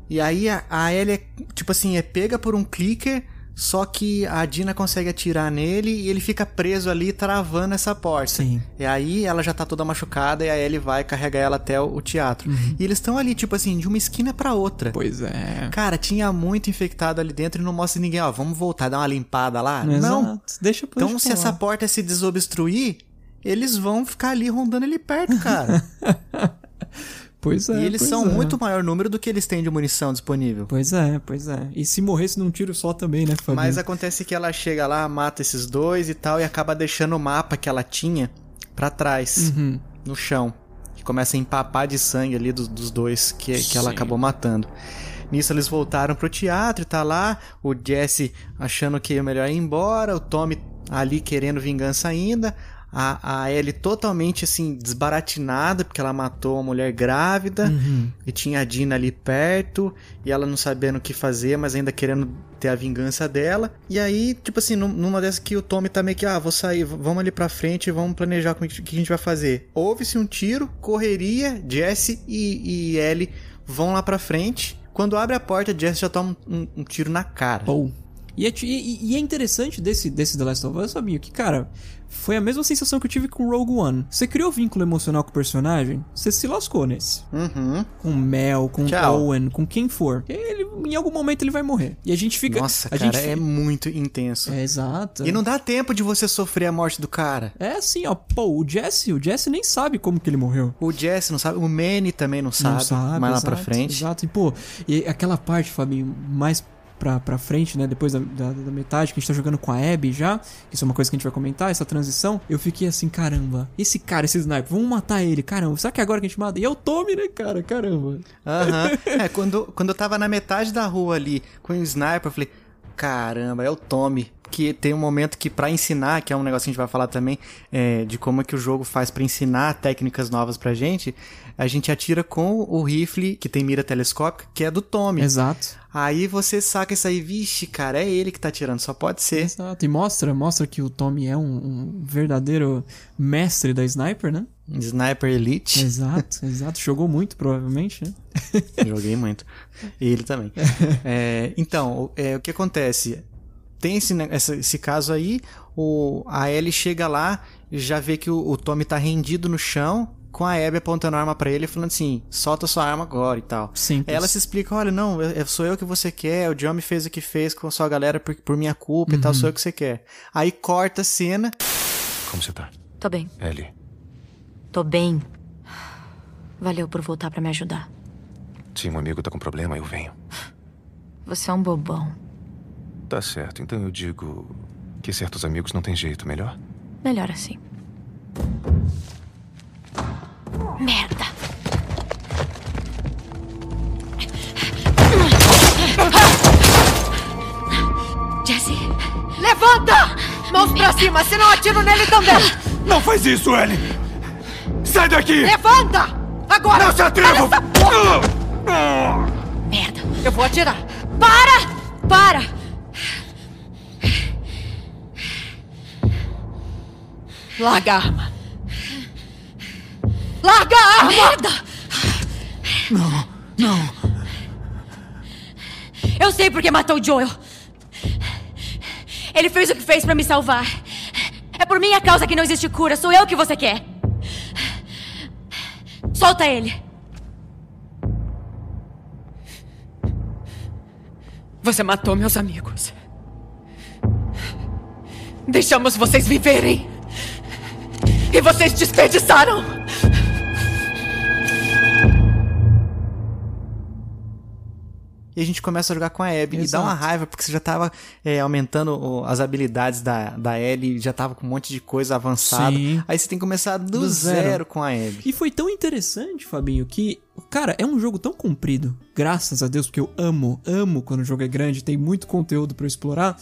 E aí a, a Ellie, é, tipo assim, é pega por um clicker, Só que a Dina consegue atirar nele e ele fica preso ali, travando essa porta. Sim. E aí ela já tá toda machucada e a Ellie vai carregar ela até o, teatro. E eles estão ali, tipo assim, de uma esquina pra outra. Pois é. Cara, tinha muito infectado ali dentro e não mostra ninguém, ó, vamos voltar, dar uma limpada lá. Não. Exato. Deixa por Então, se essa porta se desobstruir, eles vão ficar ali rondando ele perto, cara. [laughs] Pois é. e eles são é. muito maior número do que eles têm de munição disponível. Pois é, pois é. E se morresse num tiro só também, né, Fabinho? Mas acontece que ela chega lá, mata esses dois e tal, e acaba deixando o mapa que ela tinha pra trás, Uhum. no chão. Que começa a empapar de sangue ali dos, dos dois que, que ela acabou matando. Nisso eles voltaram pro teatro e tá lá, o Jesse achando que é melhor ir embora, o Tommy ali querendo vingança ainda, a, a Ellie totalmente assim, desbaratinada, porque ela matou uma mulher grávida, Uhum. e tinha a Dina ali perto, e ela não sabendo o que fazer, mas ainda querendo ter a vingança dela. E aí, tipo assim, num- numa dessas que o Tommy tá meio que, ah, vou sair, vamos ali pra frente e vamos planejar é que a gente vai fazer. Houve-se um tiro, correria, Jesse e, e Ellie vão lá pra frente. Quando abre a porta, Jesse já toma um, um- um tiro na cara. Ou. E é, e- e é interessante desse, desse The Last of Us, Fabinho, que, cara, foi a mesma sensação que eu tive com Rogue One. Você criou vínculo emocional com o personagem, você se lascou nesse. Uhum. Com Mel, com Tchau. Owen, com quem for. Ele, em algum momento ele vai morrer. E a gente fica. Nossa, a cara, gente é muito intenso. É, exato. E não dá tempo de você sofrer a morte do cara. É assim, ó. Pô, o Jesse, o Jesse nem sabe como que ele morreu. O Jesse não sabe, o Manny também não sabe, não sabe, mais lá exato, pra frente. Exato. E, pô, e aquela parte, Fabinho, mais pra, pra frente, né? Depois da, da, da metade, que a gente tá jogando com a Abby já. Isso é uma coisa que a gente vai comentar, essa transição. Eu fiquei assim, caramba, esse cara, esse sniper, vamos matar ele, caramba. Será que é agora que a gente mata? E eu tome, né, cara? Caramba. Aham. [laughs] É, quando, quando eu tava na metade da rua ali com o sniper, eu falei, caramba, é o Tommy. Que tem um momento que pra ensinar, que é um negócio que a gente vai falar também, é, de como é que o jogo faz pra ensinar técnicas novas pra gente, a gente atira com o rifle que tem mira telescópica, que é do Tommy. Exato. Aí você saca isso aí, vixe, cara, é ele que tá atirando, só pode ser. Exato. E mostra, mostra que o Tommy é um, um verdadeiro mestre da sniper, né? Sniper Elite. Exato, [laughs] exato. Jogou muito, provavelmente, né? Joguei muito. E ele também. [laughs] É, então, é, o que acontece? Tem esse, essa- esse caso aí, o, a Ellie chega lá, já vê que o, o Tommy tá rendido no chão, com a Abby apontando a arma pra ele, falando assim, solta sua arma agora e tal. Simples. Ela se explica, olha, não, sou eu que você quer, o John fez o que fez com a sua galera por, por minha culpa e tal, sou eu que você quer. Aí corta a cena, Como você tá? Tô bem. Ellie, Tô bem. Valeu por voltar pra me ajudar. se um amigo tá com problema, eu venho. Você é um bobão. Tá certo, então eu digo que certos amigos não tem jeito, melhor? Melhor assim. Merda! Jesse! Levanta! Mãos pra cima, senão atiro nele também! Não faz isso, Ellie! Sai daqui! Levanta! Agora! Não se atreva! Porra! Merda! Eu vou atirar! Para! Para! Larga a arma! Larga a arma! Merda! Não, não. Eu sei porque matou o Joel. Ele fez o que fez pra me salvar. É por minha causa que não existe cura. Sou eu que você quer. Solta ele. Você matou meus amigos. Deixamos vocês viverem. E vocês desperdiçaram! E a gente começa a jogar com a Abby. E dá uma Exato. raiva, porque você já tava é, aumentando o- as habilidades da, da Ellie, já tava com um monte de coisa avançada. Sim. Aí você tem que começar do, Do zero. zero. com a Abby. E foi tão interessante, Fabinho, que, cara, é um jogo tão comprido, graças a Deus, porque eu amo, amo quando o jogo é grande, tem muito conteúdo pra eu explorar,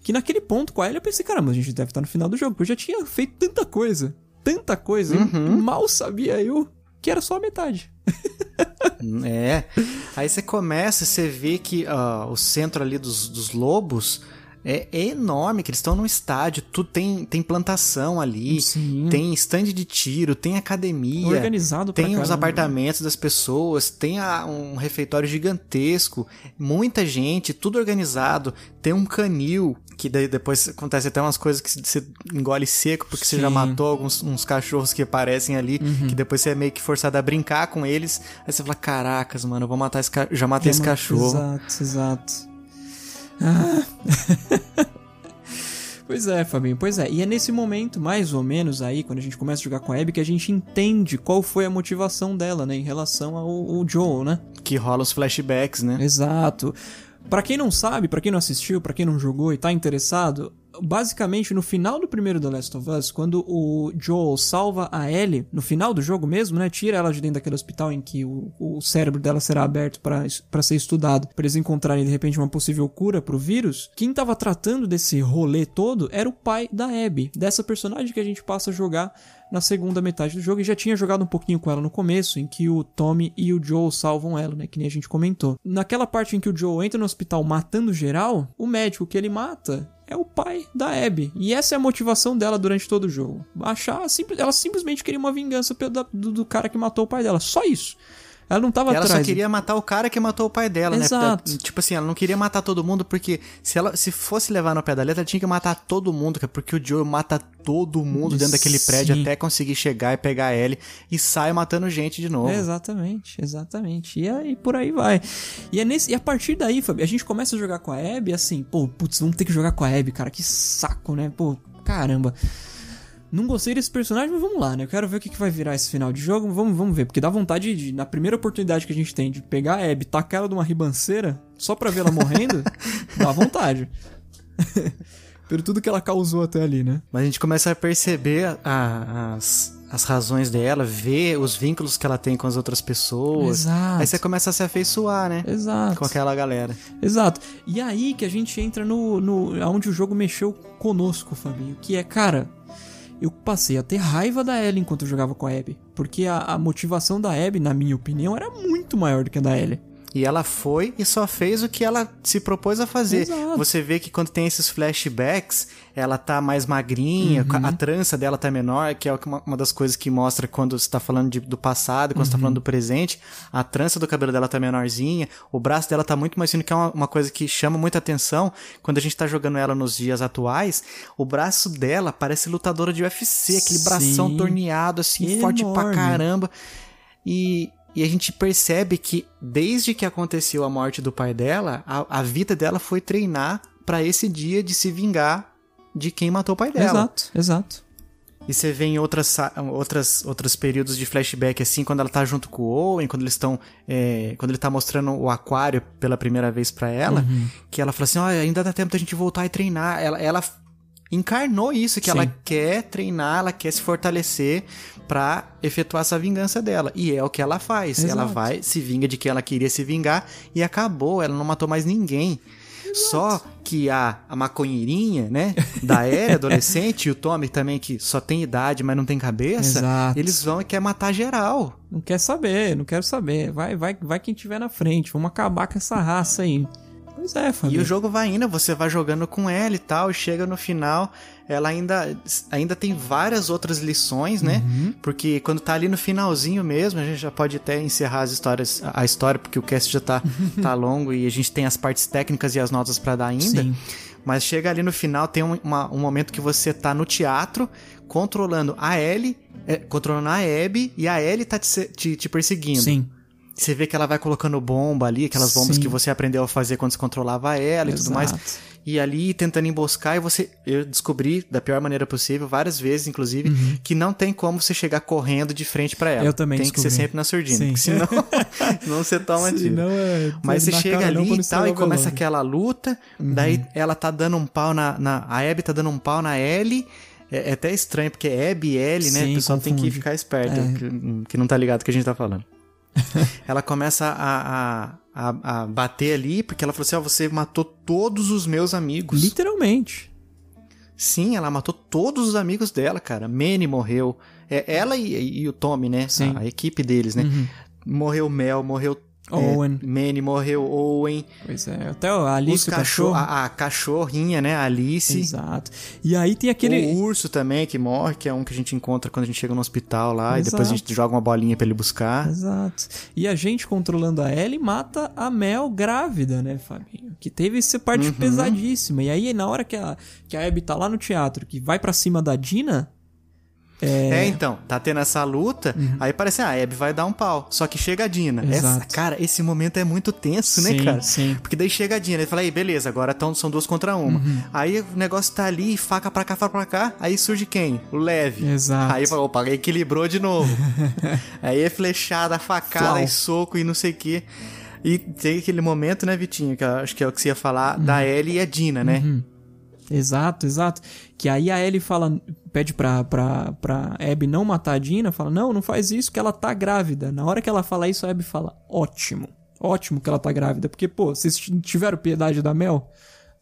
que naquele ponto com a Ellie eu pensei, caramba, a gente deve estar no final do jogo, porque eu já tinha feito tanta coisa, tanta coisa, e mal sabia eu que era só a metade. É. Aí você começa, você vê que ah, o centro ali dos, dos lobos é, é enorme, que eles estão num estádio, tudo tem, tem plantação ali, Sim. tem stand de tiro, tem academia, Organizado tem os apartamentos das pessoas, tem a- um refeitório gigantesco, muita gente, tudo organizado, tem um canil, que daí depois acontece até umas coisas que você engole seco, porque você já Sim. matou alguns uns cachorros que aparecem ali, Uhum. que depois você é meio que forçado a brincar com eles, aí você fala, caracas, mano, eu vou matar esse ca... já matei esse cachorro. Exato, exato. Ah. [laughs] pois é, Fabinho, pois é. E é nesse momento, mais ou menos aí, quando a gente começa a jogar com a Abby, que a gente entende qual foi a motivação dela, né, em relação ao, ao Joel, né? Que rola os flashbacks, né? Exato. Pra quem não sabe, pra quem não assistiu, pra quem não jogou e tá interessado, basicamente no final do primeiro The Last of Us, quando o Joel salva a Ellie, no final do jogo mesmo, né, tira ela de dentro daquele hospital em que o, o cérebro dela será aberto pra ser estudado, pra eles encontrarem de repente uma possível cura pro vírus, quem tava tratando desse rolê todo era o pai da Abby, dessa personagem que a gente passa a jogar na segunda metade do jogo e já tinha jogado um pouquinho com ela no começo, em que o Tommy e o Joel salvam ela, né? Que nem a gente comentou. Naquela parte em que o Joel entra no hospital matando geral, o médico que ele mata é o pai da Abby. E essa é a motivação dela durante todo o jogo. Achar, ela simplesmente queria uma vingança do, do cara que matou o pai dela. Só isso. Ela não tava ela atrás. só queria matar o cara que matou o pai dela, Exato. né? Tipo assim, ela não queria matar todo mundo porque se ela se fosse levar no pé da letra, ela tinha que matar todo mundo, cara, porque o Joe mata todo mundo dentro daquele prédio até conseguir chegar e pegar a Ellie e sai matando gente de novo. Exatamente, exatamente. E aí por aí vai. E, é nesse, e a partir daí, Fabi, a gente começa a jogar com a Abby assim, pô, putz, vamos ter que jogar com a Abby, cara, que saco, né? Pô, caramba. Não gostei desse personagem, mas vamos lá, né? Eu quero ver o que, que vai virar esse final de jogo. Vamos, vamos ver. Porque dá vontade de, na primeira oportunidade que a gente tem de pegar a Abby, tacar ela de uma ribanceira, só pra ver ela morrendo, [laughs] dá vontade. [laughs] Pelo tudo que ela causou até ali, né? Mas a gente começa a perceber a- as, as razões dela, ver os vínculos que ela tem com as outras pessoas. Exato. Aí você começa a se afeiçoar, né? Exato. Com aquela galera. Exato. E aí que a gente entra no, no onde o jogo mexeu conosco, Fabinho, que é, cara, eu passei a ter raiva da Ellie enquanto eu jogava com a Abby, porque a, a motivação da Abby, na minha opinião, era muito maior do que a da Ellie. E ela foi e só fez o que ela se propôs a fazer. Exato. Você vê que quando tem esses flashbacks, ela tá mais magrinha, Uhum. a trança dela tá menor, que é uma, uma das coisas que mostra quando você tá falando de- do passado, quando você tá Uhum. falando do presente. A trança do cabelo dela tá menorzinha, o braço dela tá muito mais fino, que é uma, uma coisa que chama muita atenção. Quando a gente tá jogando ela nos dias atuais, o braço dela parece lutadora de UFC, aquele Sim. bração torneado, assim, forte pra caramba. E, e a gente percebe que desde que aconteceu a morte do pai dela, a, a vida dela foi treinar pra esse dia de se vingar de quem matou o pai dela. Exato, exato. E você vê em outras, outras, outros períodos de flashback, assim, quando ela tá junto com o Owen, quando eles estão. é, quando ele tá mostrando o aquário pela primeira vez pra ela, Uhum. que ela fala assim: olha, ainda dá tempo da gente voltar e treinar. Ela, ela encarnou isso, que Sim. ela quer treinar, ela quer se fortalecer pra efetuar essa vingança dela. E é o que ela faz. Exato. Ela vai, se vinga de quem ela queria se vingar e acabou. Ela não matou mais ninguém. Só que a, a maconheirinha, né? Da Ellie, adolescente, [laughs] e o Tommy também, que só tem idade, mas não tem cabeça, Exato. eles vão e quer matar geral. Não quer saber, não quero saber. Vai, vai, vai quem tiver na frente. Vamos acabar com essa raça aí. Pois é, E Fabinho. o jogo vai indo, você vai jogando com ela e tal, e chega no final, ela ainda, ainda tem várias outras lições, né? Uhum. Porque quando tá ali no finalzinho mesmo, a gente já pode até encerrar as histórias, a história, porque o cast já tá, [laughs] tá longo e a gente tem as partes técnicas e as notas pra dar ainda. Sim. Mas chega ali no final, tem um, uma- um momento que você tá no teatro, controlando a Ellie, é, controlando a Abby, e a Ellie tá te, te, te perseguindo. Sim. Você vê que ela vai colocando bomba ali, aquelas bombas Sim. que você aprendeu a fazer quando você controlava ela e tudo mais. E ali tentando emboscar, e você. Eu descobri da pior maneira possível, várias vezes, inclusive, que não tem como você chegar correndo de frente pra ela. Uhum. Eu também Tem que ser descobri. sempre na surdina. Sim. Senão, [laughs] [laughs] senão você toma tiro. É- Mas você chega ali e tal, e o começa velório. aquela luta. Daí ela tá dando um pau na, na. A Abby tá dando um pau na Ellie. É, é até estranho, porque é e Ellie, né? Sim, o pessoal tem que confunde. ficar esperto, É. que, que não tá ligado o que a gente tá falando. [laughs] ela começa a, a, a, a bater ali, porque ela falou assim: ó, você matou todos os meus amigos. Literalmente. Sim, ela matou todos os amigos dela, cara. Manny morreu. É, ela e, e o Tommy, né? Sim. A, a equipe deles, né? Uhum. Morreu Mel, morreu Owen. É, Manny morreu, Owen. Pois é, até a Alice, o cachorro. A, a cachorrinha, né? A Alice. Exato. E aí tem aquele. O urso também que morre, que é um que a gente encontra quando a gente chega no hospital lá. Exato. E depois a gente joga uma bolinha pra ele buscar. Exato. E a gente controlando a Ellie mata a Mel grávida, né, Fabinho? Que teve essa parte Uhum. pesadíssima. E aí, na hora que a, que a Abby tá lá no teatro, que vai pra cima da Dina. É, É, então, tá tendo essa luta, aí parece, ah, a Abby vai dar um pau. Só que chega a Dina. Essa, cara, esse momento é muito tenso, né, Sim, cara? sim. Porque daí chega a Dina, ele fala, aí, beleza, agora tão, são duas contra uma. Uhum. Aí o negócio tá ali, faca pra cá, faca pra cá, aí surge quem? O Leve. Exato. Aí fala, opa, equilibrou de novo. [laughs] aí é flechada, facada Flau. e soco e não sei o quê. E tem aquele momento, né, Vitinho, que eu acho que é o que você ia falar, Uhum. da Ellie e a Dina, né? Exato, exato. Que aí a Ellie fala, pede pra, pra, pra Abby não matar a Dina, fala, não, não faz isso que ela tá grávida. Na hora que ela fala isso, a Abby fala, ótimo, ótimo que ela tá grávida. Porque, pô, vocês tiveram piedade da Mel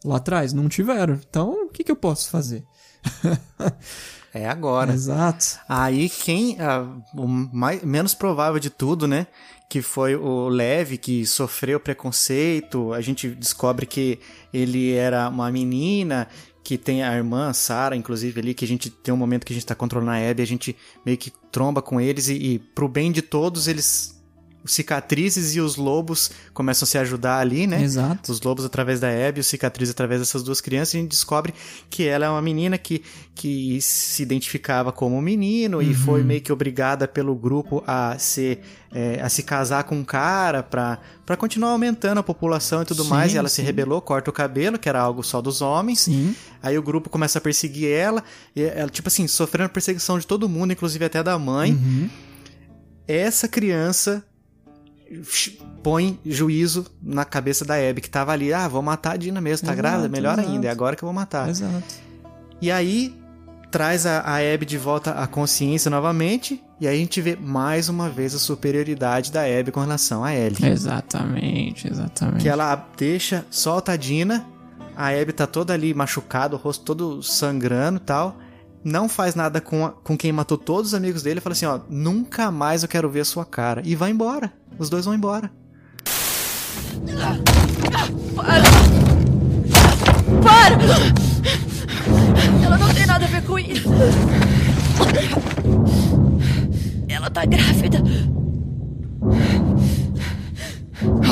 lá atrás? Não tiveram. Então, o que que eu posso fazer? [laughs] É agora. Exato. Aí quem. ah, o mais, menos provável de tudo, né? Que foi o Leve, que sofreu preconceito. A gente descobre que ele era uma menina, que tem a irmã, Sarah, inclusive, ali, que a gente tem um momento que a gente tá controlando a Abby, a gente meio que tromba com eles e, e pro bem de todos, eles. Os cicatrizes e os lobos começam a se ajudar ali, né? Exato. Os lobos através da Abby, os cicatrizes através dessas duas crianças, e a gente descobre que ela é uma menina que, que se identificava como um menino e Uhum. foi meio que obrigada pelo grupo a ser é, a se casar com um cara pra, pra continuar aumentando a população e tudo Sim, mais. E ela se sim. rebelou, corta o cabelo, que era algo só dos homens. Sim. Aí o grupo começa a perseguir ela, e ela, tipo assim, sofrendo perseguição de todo mundo, inclusive até da mãe. Uhum. Essa criança põe juízo na cabeça da Abby, que tava ali, ah, vou matar a Dina mesmo, tá Exato, grávida? Melhor exato. ainda, é agora que eu vou matar. Exato. E aí traz a, a Abby de volta à consciência novamente, e aí a gente vê mais uma vez a superioridade da Abby com relação a Ellie. Exatamente, exatamente. Que ela deixa, solta a Dina, a Abby tá toda ali machucada, o rosto todo sangrando e tal. Não faz nada com, a- com quem matou todos os amigos dele. Fala assim: ó, nunca mais eu quero ver a sua cara. E vai embora. Os dois vão embora. Para! Ela não tem nada a ver com isso. Ela tá grávida.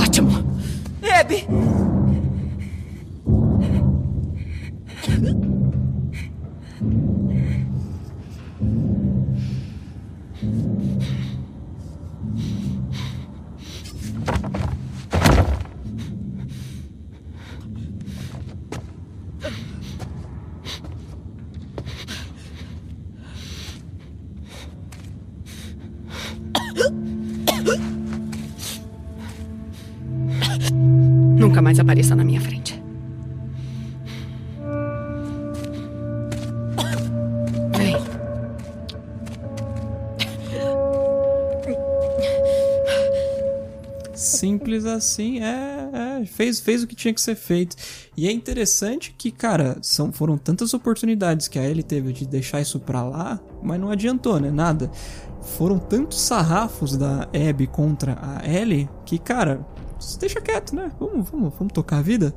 Ótimo. Abby! Nunca mais apareça na minha frente. Simples assim, é, é, fez, fez o que tinha que ser feito. E é interessante que, cara, são, foram tantas oportunidades que a Ellie teve de deixar isso pra lá, mas não adiantou, né? Nada. Foram tantos sarrafos da Abby contra a Ellie que, cara, deixa quieto, né? Vamos, vamos, vamos tocar a vida.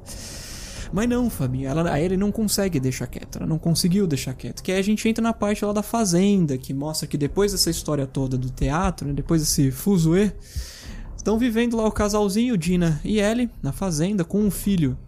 Mas não, Fabinho, ela, a Ellie não consegue deixar quieto, ela não conseguiu deixar quieto. Que aí a gente entra na parte lá da fazenda, que mostra que depois dessa história toda do teatro, né, depois desse fuzuê, estão vivendo lá o casalzinho, Dina e Ellie, na fazenda, com um filho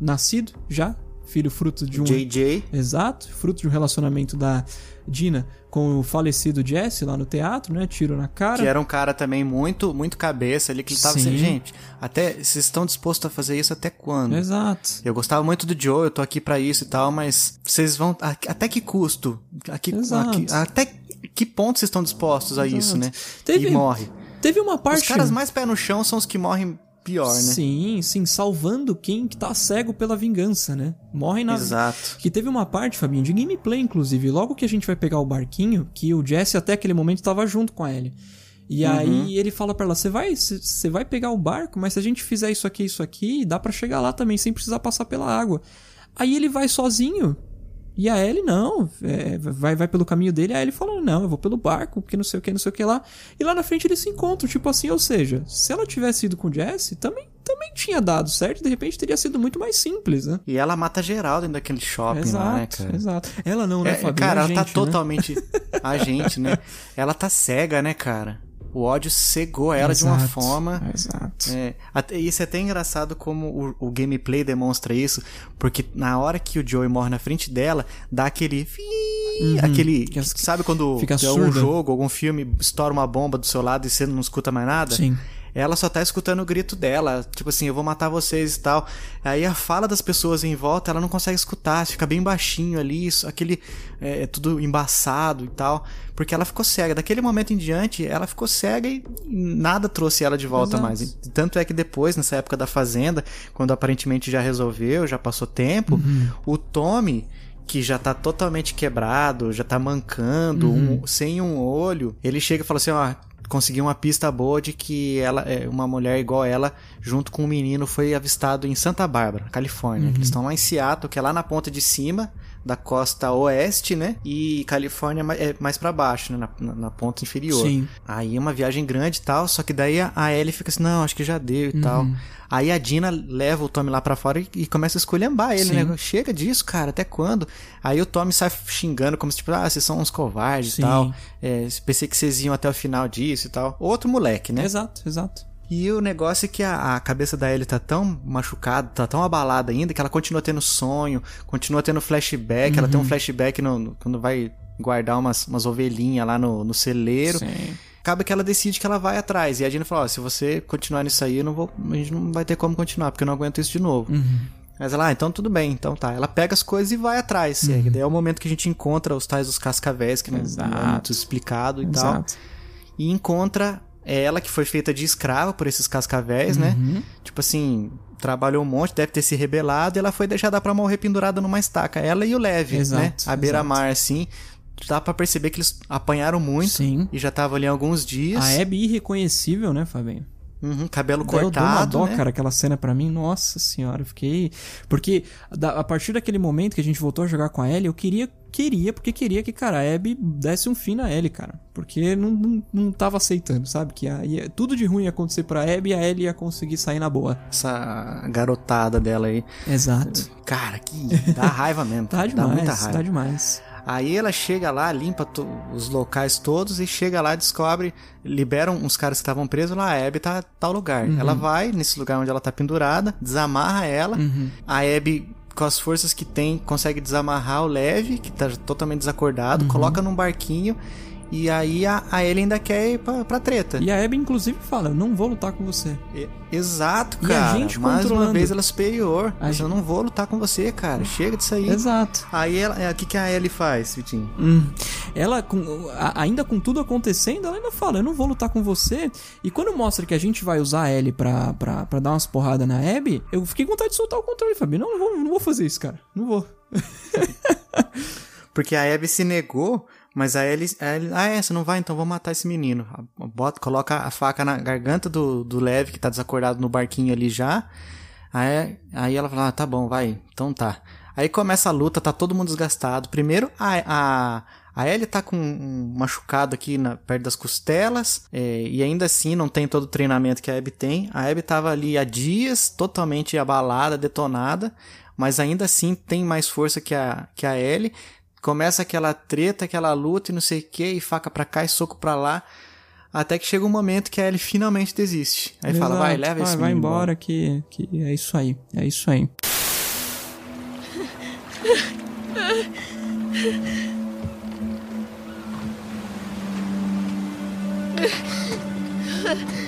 nascido já, filho fruto de um... JJ. Exato, fruto de um relacionamento da Dina com o falecido Jesse lá no teatro, né, tiro na cara. Que era um cara também muito, muito cabeça ali, que ele tava Sim. assim, gente, até vocês estão dispostos a fazer isso até quando? Exato. Eu gostava muito do Joe, eu tô aqui pra isso e tal, mas vocês vão. a- Até que custo? Aqui, Exato. aqui- até que ponto vocês estão dispostos a Exato. isso, né? Teve- E morre. Teve uma parte... Os caras mais pé no chão são os que morrem pior, né? Sim, sim, salvando quem que tá cego pela vingança, né? Morrem na. Exato. Que teve uma parte, Fabinho, de gameplay, inclusive. Logo que a gente vai pegar o barquinho, que o Jesse até aquele momento tava junto com a Ellie. E Uhum. aí ele fala pra ela: você vai, você vai pegar o barco, mas se a gente fizer isso aqui, isso aqui, dá pra chegar lá também sem precisar passar pela água. Aí ele vai sozinho E a Ellie não, é, vai, vai pelo caminho dele, a Ellie fala, não, eu vou pelo barco, porque não sei o que, não sei o que lá. E lá na frente eles se encontram, tipo assim, ou seja, se ela tivesse ido com o Jesse, também, também tinha dado certo, de repente teria sido muito mais simples, né? E ela mata geral dentro daquele shopping exato, lá, né, cara? Exato. Ela não, né, É, Fabinho? cara, ela tá gente, né? totalmente. [laughs] A gente, né? Ela tá cega, né, cara? O ódio cegou ela de uma Exato, forma. Exato. É, até- isso é até engraçado como o, o gameplay demonstra isso, porque na hora que o Joey morre na frente dela, dá aquele. Uhum. Aquele. Sabe quando Fica algum surda. jogo, algum filme, estoura uma bomba do seu lado e você não escuta mais nada? Sim. Ela só tá escutando o grito dela, tipo assim, eu vou matar vocês e tal. Aí a fala das pessoas em volta, ela não consegue escutar, fica bem baixinho ali, isso, aquele é, é tudo embaçado e tal, porque ela ficou cega. Daquele momento em diante, ela ficou cega e nada trouxe ela de volta Exato. mais. Tanto é que depois, nessa época da fazenda, quando aparentemente já resolveu, já passou tempo, Uhum. o Tommy que já tá totalmente quebrado, já tá mancando, Uhum. um- sem um olho, ele chega e fala assim, ó, consegui uma pista boa de que ela é uma mulher igual ela, junto com um menino, foi avistado em Santa Bárbara, Califórnia. Uhum. Eles estão lá em Seattle, que é lá na ponta de cima da costa oeste, né? E Califórnia é mais- é mais pra baixo, né? Na, na- ponta inferior. Sim. Aí é uma viagem grande e tal, só que daí a, a Ellie fica assim, não, acho que já deu e Uhum. tal. Aí a Dina leva o Tommy lá pra fora e, e começa a esculhambar ele, Sim. né? Chega disso, cara, até quando? Aí o Tommy sai xingando como se, tipo, ah, vocês são uns covardes Sim. e tal. É, pensei que vocês iam até o final disso e tal. Outro moleque, né? Exato, exato. E o negócio é que a, a cabeça da Ellie tá tão machucada, tá tão abalada ainda, que ela continua tendo sonho, continua tendo flashback. Ela tem um Uhum. flashback no, no- quando vai guardar umas, umas ovelhinhas lá no, no celeiro. Sim. Acaba que ela decide que ela vai atrás. E a Dina fala: Ó, se você continuar nisso aí, não vou, a gente não vai ter como continuar, porque eu não aguento isso de novo. Uhum. Mas ela, ah, então tudo bem, então tá. Ela pega as coisas e vai atrás. E aí, daí é o momento que a gente encontra os tais dos cascavéis, que não, não é muito explicado e tal. Exato. E encontra ela, que foi feita de escrava por esses cascavéis, né? Uhum. Tipo assim, trabalhou um monte, deve ter se rebelado, e ela foi deixada pra morrer pendurada numa estaca. Ela e o Leve, Exato, né? A beira-mar, assim. Dá pra perceber que eles apanharam muito. Sim. E já estavam ali há alguns dias. A Abby irreconhecível, né, Fabinho? Uhum, cabelo Deu- Deu uma cortado, dó, né? cara, aquela cena pra mim. Nossa senhora, eu fiquei. Porque a partir daquele momento que a gente voltou a jogar com a Ellie, eu queria, queria, porque queria que, cara, a Abby desse um fim na Ellie, cara. Porque não, não, não tava aceitando, sabe? Que a- ia- tudo de ruim ia acontecer pra Abby e a Ellie ia conseguir sair na boa. Essa garotada dela aí. Exato. Cara, que dá raiva mesmo. [laughs] Tá dá demais, muita raiva. tá demais. Aí ela chega lá, limpa os locais todos e chega lá, descobre, liberam uns caras que estavam presos lá, a Abby tá tal lugar. Uhum. Ela vai nesse lugar onde ela tá pendurada, desamarra ela. Uhum. A Abby, com as forças que tem, consegue desamarrar o Leve, que tá totalmente desacordado, Uhum. coloca num barquinho. E aí a, a Ellie ainda quer ir pra, pra treta. E a Abby, inclusive, fala: Eu não vou lutar com você. E- Exato, E a cara. gente Mais uma vez ela é superior. A Mas gente- eu não vou lutar com você, cara. Chega disso aí. Exato. Aí ela- é, o que, que a Ellie faz, Vitinho? Hum. Ela, com- a- ainda com tudo acontecendo, ela ainda fala: Eu não vou lutar com você. E quando mostra que a gente vai usar a Ellie pra, pra, pra dar umas porradas na Abby, eu fiquei com vontade de soltar o controle, Fabi. Não, não vou, não vou fazer isso, cara. Não vou. [laughs] Porque a Abby se negou, mas a Ellie, a Ellie, ah, é, você não vai, então vou matar esse menino. Bota, coloca a faca na garganta do, do Leve, que tá desacordado no barquinho ali já. Aí, aí ela fala, ah, tá bom, vai, então tá. Aí começa a luta, tá todo mundo desgastado. Primeiro, a, a, a Ellie tá com um machucado aqui na, perto das costelas, é, e ainda assim não tem todo o treinamento que a Abby tem. A Abby tava ali há dias, totalmente abalada, detonada, mas ainda assim tem mais força que a, que a Ellie começa aquela treta, aquela luta e não sei o que, e faca pra cá e soco pra lá. Até que chega um momento que a Ellie finalmente desiste. Aí Exato. fala, vai, leva esse ah, Vai embora, embora que, que é isso aí, é isso aí. [laughs]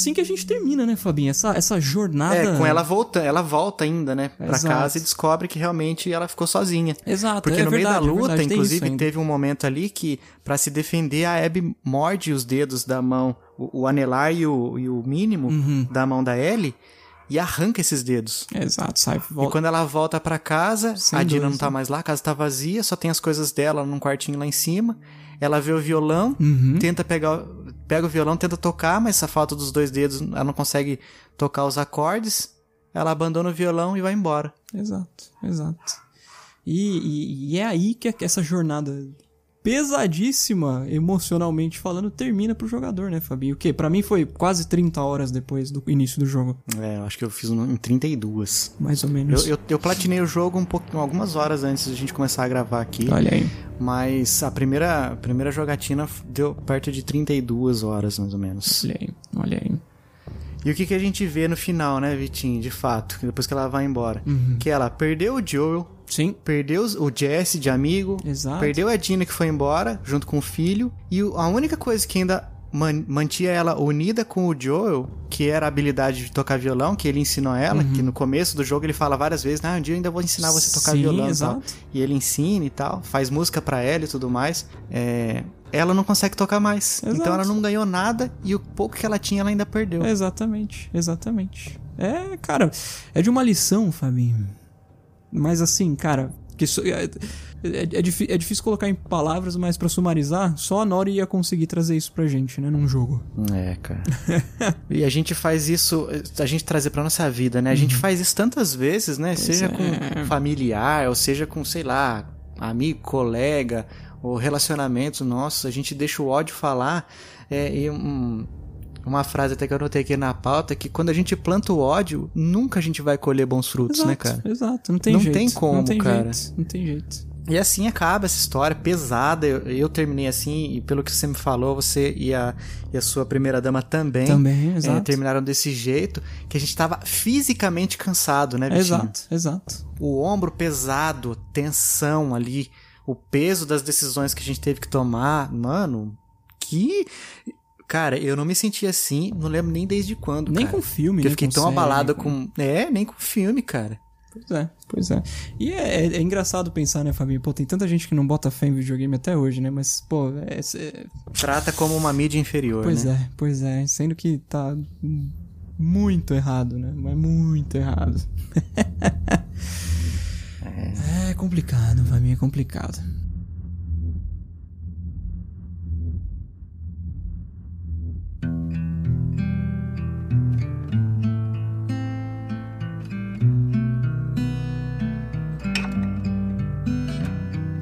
assim que a gente termina, né, Fabinho? Essa, essa jornada. É, com ela volta, ela volta ainda, né, pra Exato. casa e descobre que realmente ela ficou sozinha. Exato, Porque é no verdade, é meio da luta, verdade, tem isso inclusive, teve um momento ali que, pra se defender, a Abby morde os dedos da mão, o, o anelar e o, e o mínimo Uhum. da mão da Ellie e arranca esses dedos. Exato, sai, E volta. quando ela volta pra casa, Sem a Dina não dúvida. tá mais lá, a casa tá vazia, só tem as coisas dela num quartinho lá em cima. Ela vê o violão, Uhum. tenta pegar, pega o violão, tenta tocar, mas a falta dos dois dedos, ela não consegue tocar os acordes. Ela abandona o violão e vai embora. Exato, exato. E, e- e é aí que essa jornada pesadíssima, emocionalmente falando, termina pro jogador, né, Fabinho? O quê? Pra mim foi quase 30 horas depois do início do jogo. É, eu acho que eu fiz um- em 32. Mais ou menos. Eu, eu, eu platinei o jogo um pouco, algumas horas antes de a gente começar a gravar aqui. Olha aí. Mas a primeira, a primeira jogatina deu perto de 32 horas, mais ou menos. Olha aí, olha aí. E o que, que a gente vê no final, né, Vitinho? De fato, depois que ela vai embora. Uhum. Que ela perdeu o Joel. Sim. Perdeu o Jesse de amigo. Exato. Perdeu a Dina que foi embora, junto com o filho. E a única coisa que ainda man- mantinha ela unida com o Joel, que era a habilidade de tocar violão, que ele ensinou ela, que no começo do jogo ele fala várias vezes, ah, um dia eu ainda vou ensinar você a tocar Uhum. Sim, violão e exato. E ele ensina e tal, faz música pra ela e tudo mais. É, ela não consegue tocar mais. Exato. Então ela não ganhou nada e o pouco que ela tinha ela ainda perdeu. Exatamente, exatamente. É, cara, é de uma lição, Fabinho. Mas assim, cara, que isso- é, é, é é difícil colocar em palavras, mas pra sumarizar, só a Nori ia conseguir trazer isso pra gente, né, num jogo. É, cara. [laughs] e a gente faz isso, a gente trazer pra nossa vida, né? A gente faz isso tantas vezes, né? seja é. com familiar, ou seja com, sei lá, amigo, colega, ou relacionamentos nossos. A gente deixa o ódio falar. É, e um- uma frase até que eu anotei aqui na pauta, que quando a gente planta o ódio, nunca a gente vai colher bons frutos, exato, né, cara? Exato, não tem Não jeito. tem como, não tem cara. Jeito, não tem jeito. E assim acaba essa história pesada. Eu, eu terminei assim, e pelo que você me falou, você e a, e a sua primeira dama também, Também, é, exato. terminaram desse jeito, que a gente tava fisicamente cansado, né, Vitinho? Exato, exato. O ombro pesado, tensão ali, o peso das decisões que a gente teve que tomar. Mano, que. Cara, eu não me senti assim, não lembro nem desde quando. Nem cara. com filme, Que eu fiquei tão série, abalado com- com. É, nem com filme, cara. Pois é, pois é. E é, é- é engraçado pensar, né, Fabinho? Pô, tem tanta gente que não bota fé em videogame até hoje, né? Mas, pô, é, é- Trata como uma mídia inferior, Pois né? é, pois é. Sendo que tá muito errado, né? Mas muito errado. [laughs] é. complicado, Fabinho, é complicado.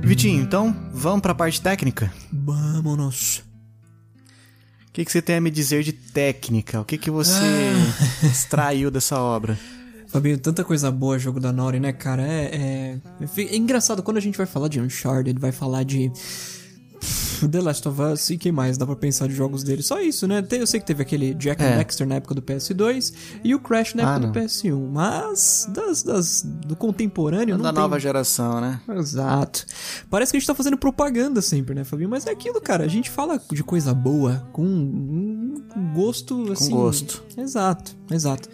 Vitinho, então vamos pra parte técnica? Vamos. O que, que você tem a me dizer de técnica? O que, que você Ah. extraiu dessa obra? Fabinho, tanta coisa boa jogo da Nori, né, cara? É, é, é engraçado quando a gente vai falar de Uncharted, vai falar de The Last of Us e quem mais dá pra pensar de jogos dele? Só isso, né? Eu sei que teve aquele Jack and É. Dexter na época do PS2 e o Crash na Ah, época não. do PS1, mas das, das- do contemporâneo não da tem... nova geração, né? Exato. Parece que a gente tá fazendo propaganda sempre, né, Fabinho? Mas é aquilo, cara. A gente fala de coisa boa com um gosto assim. gosto. Exato, exato.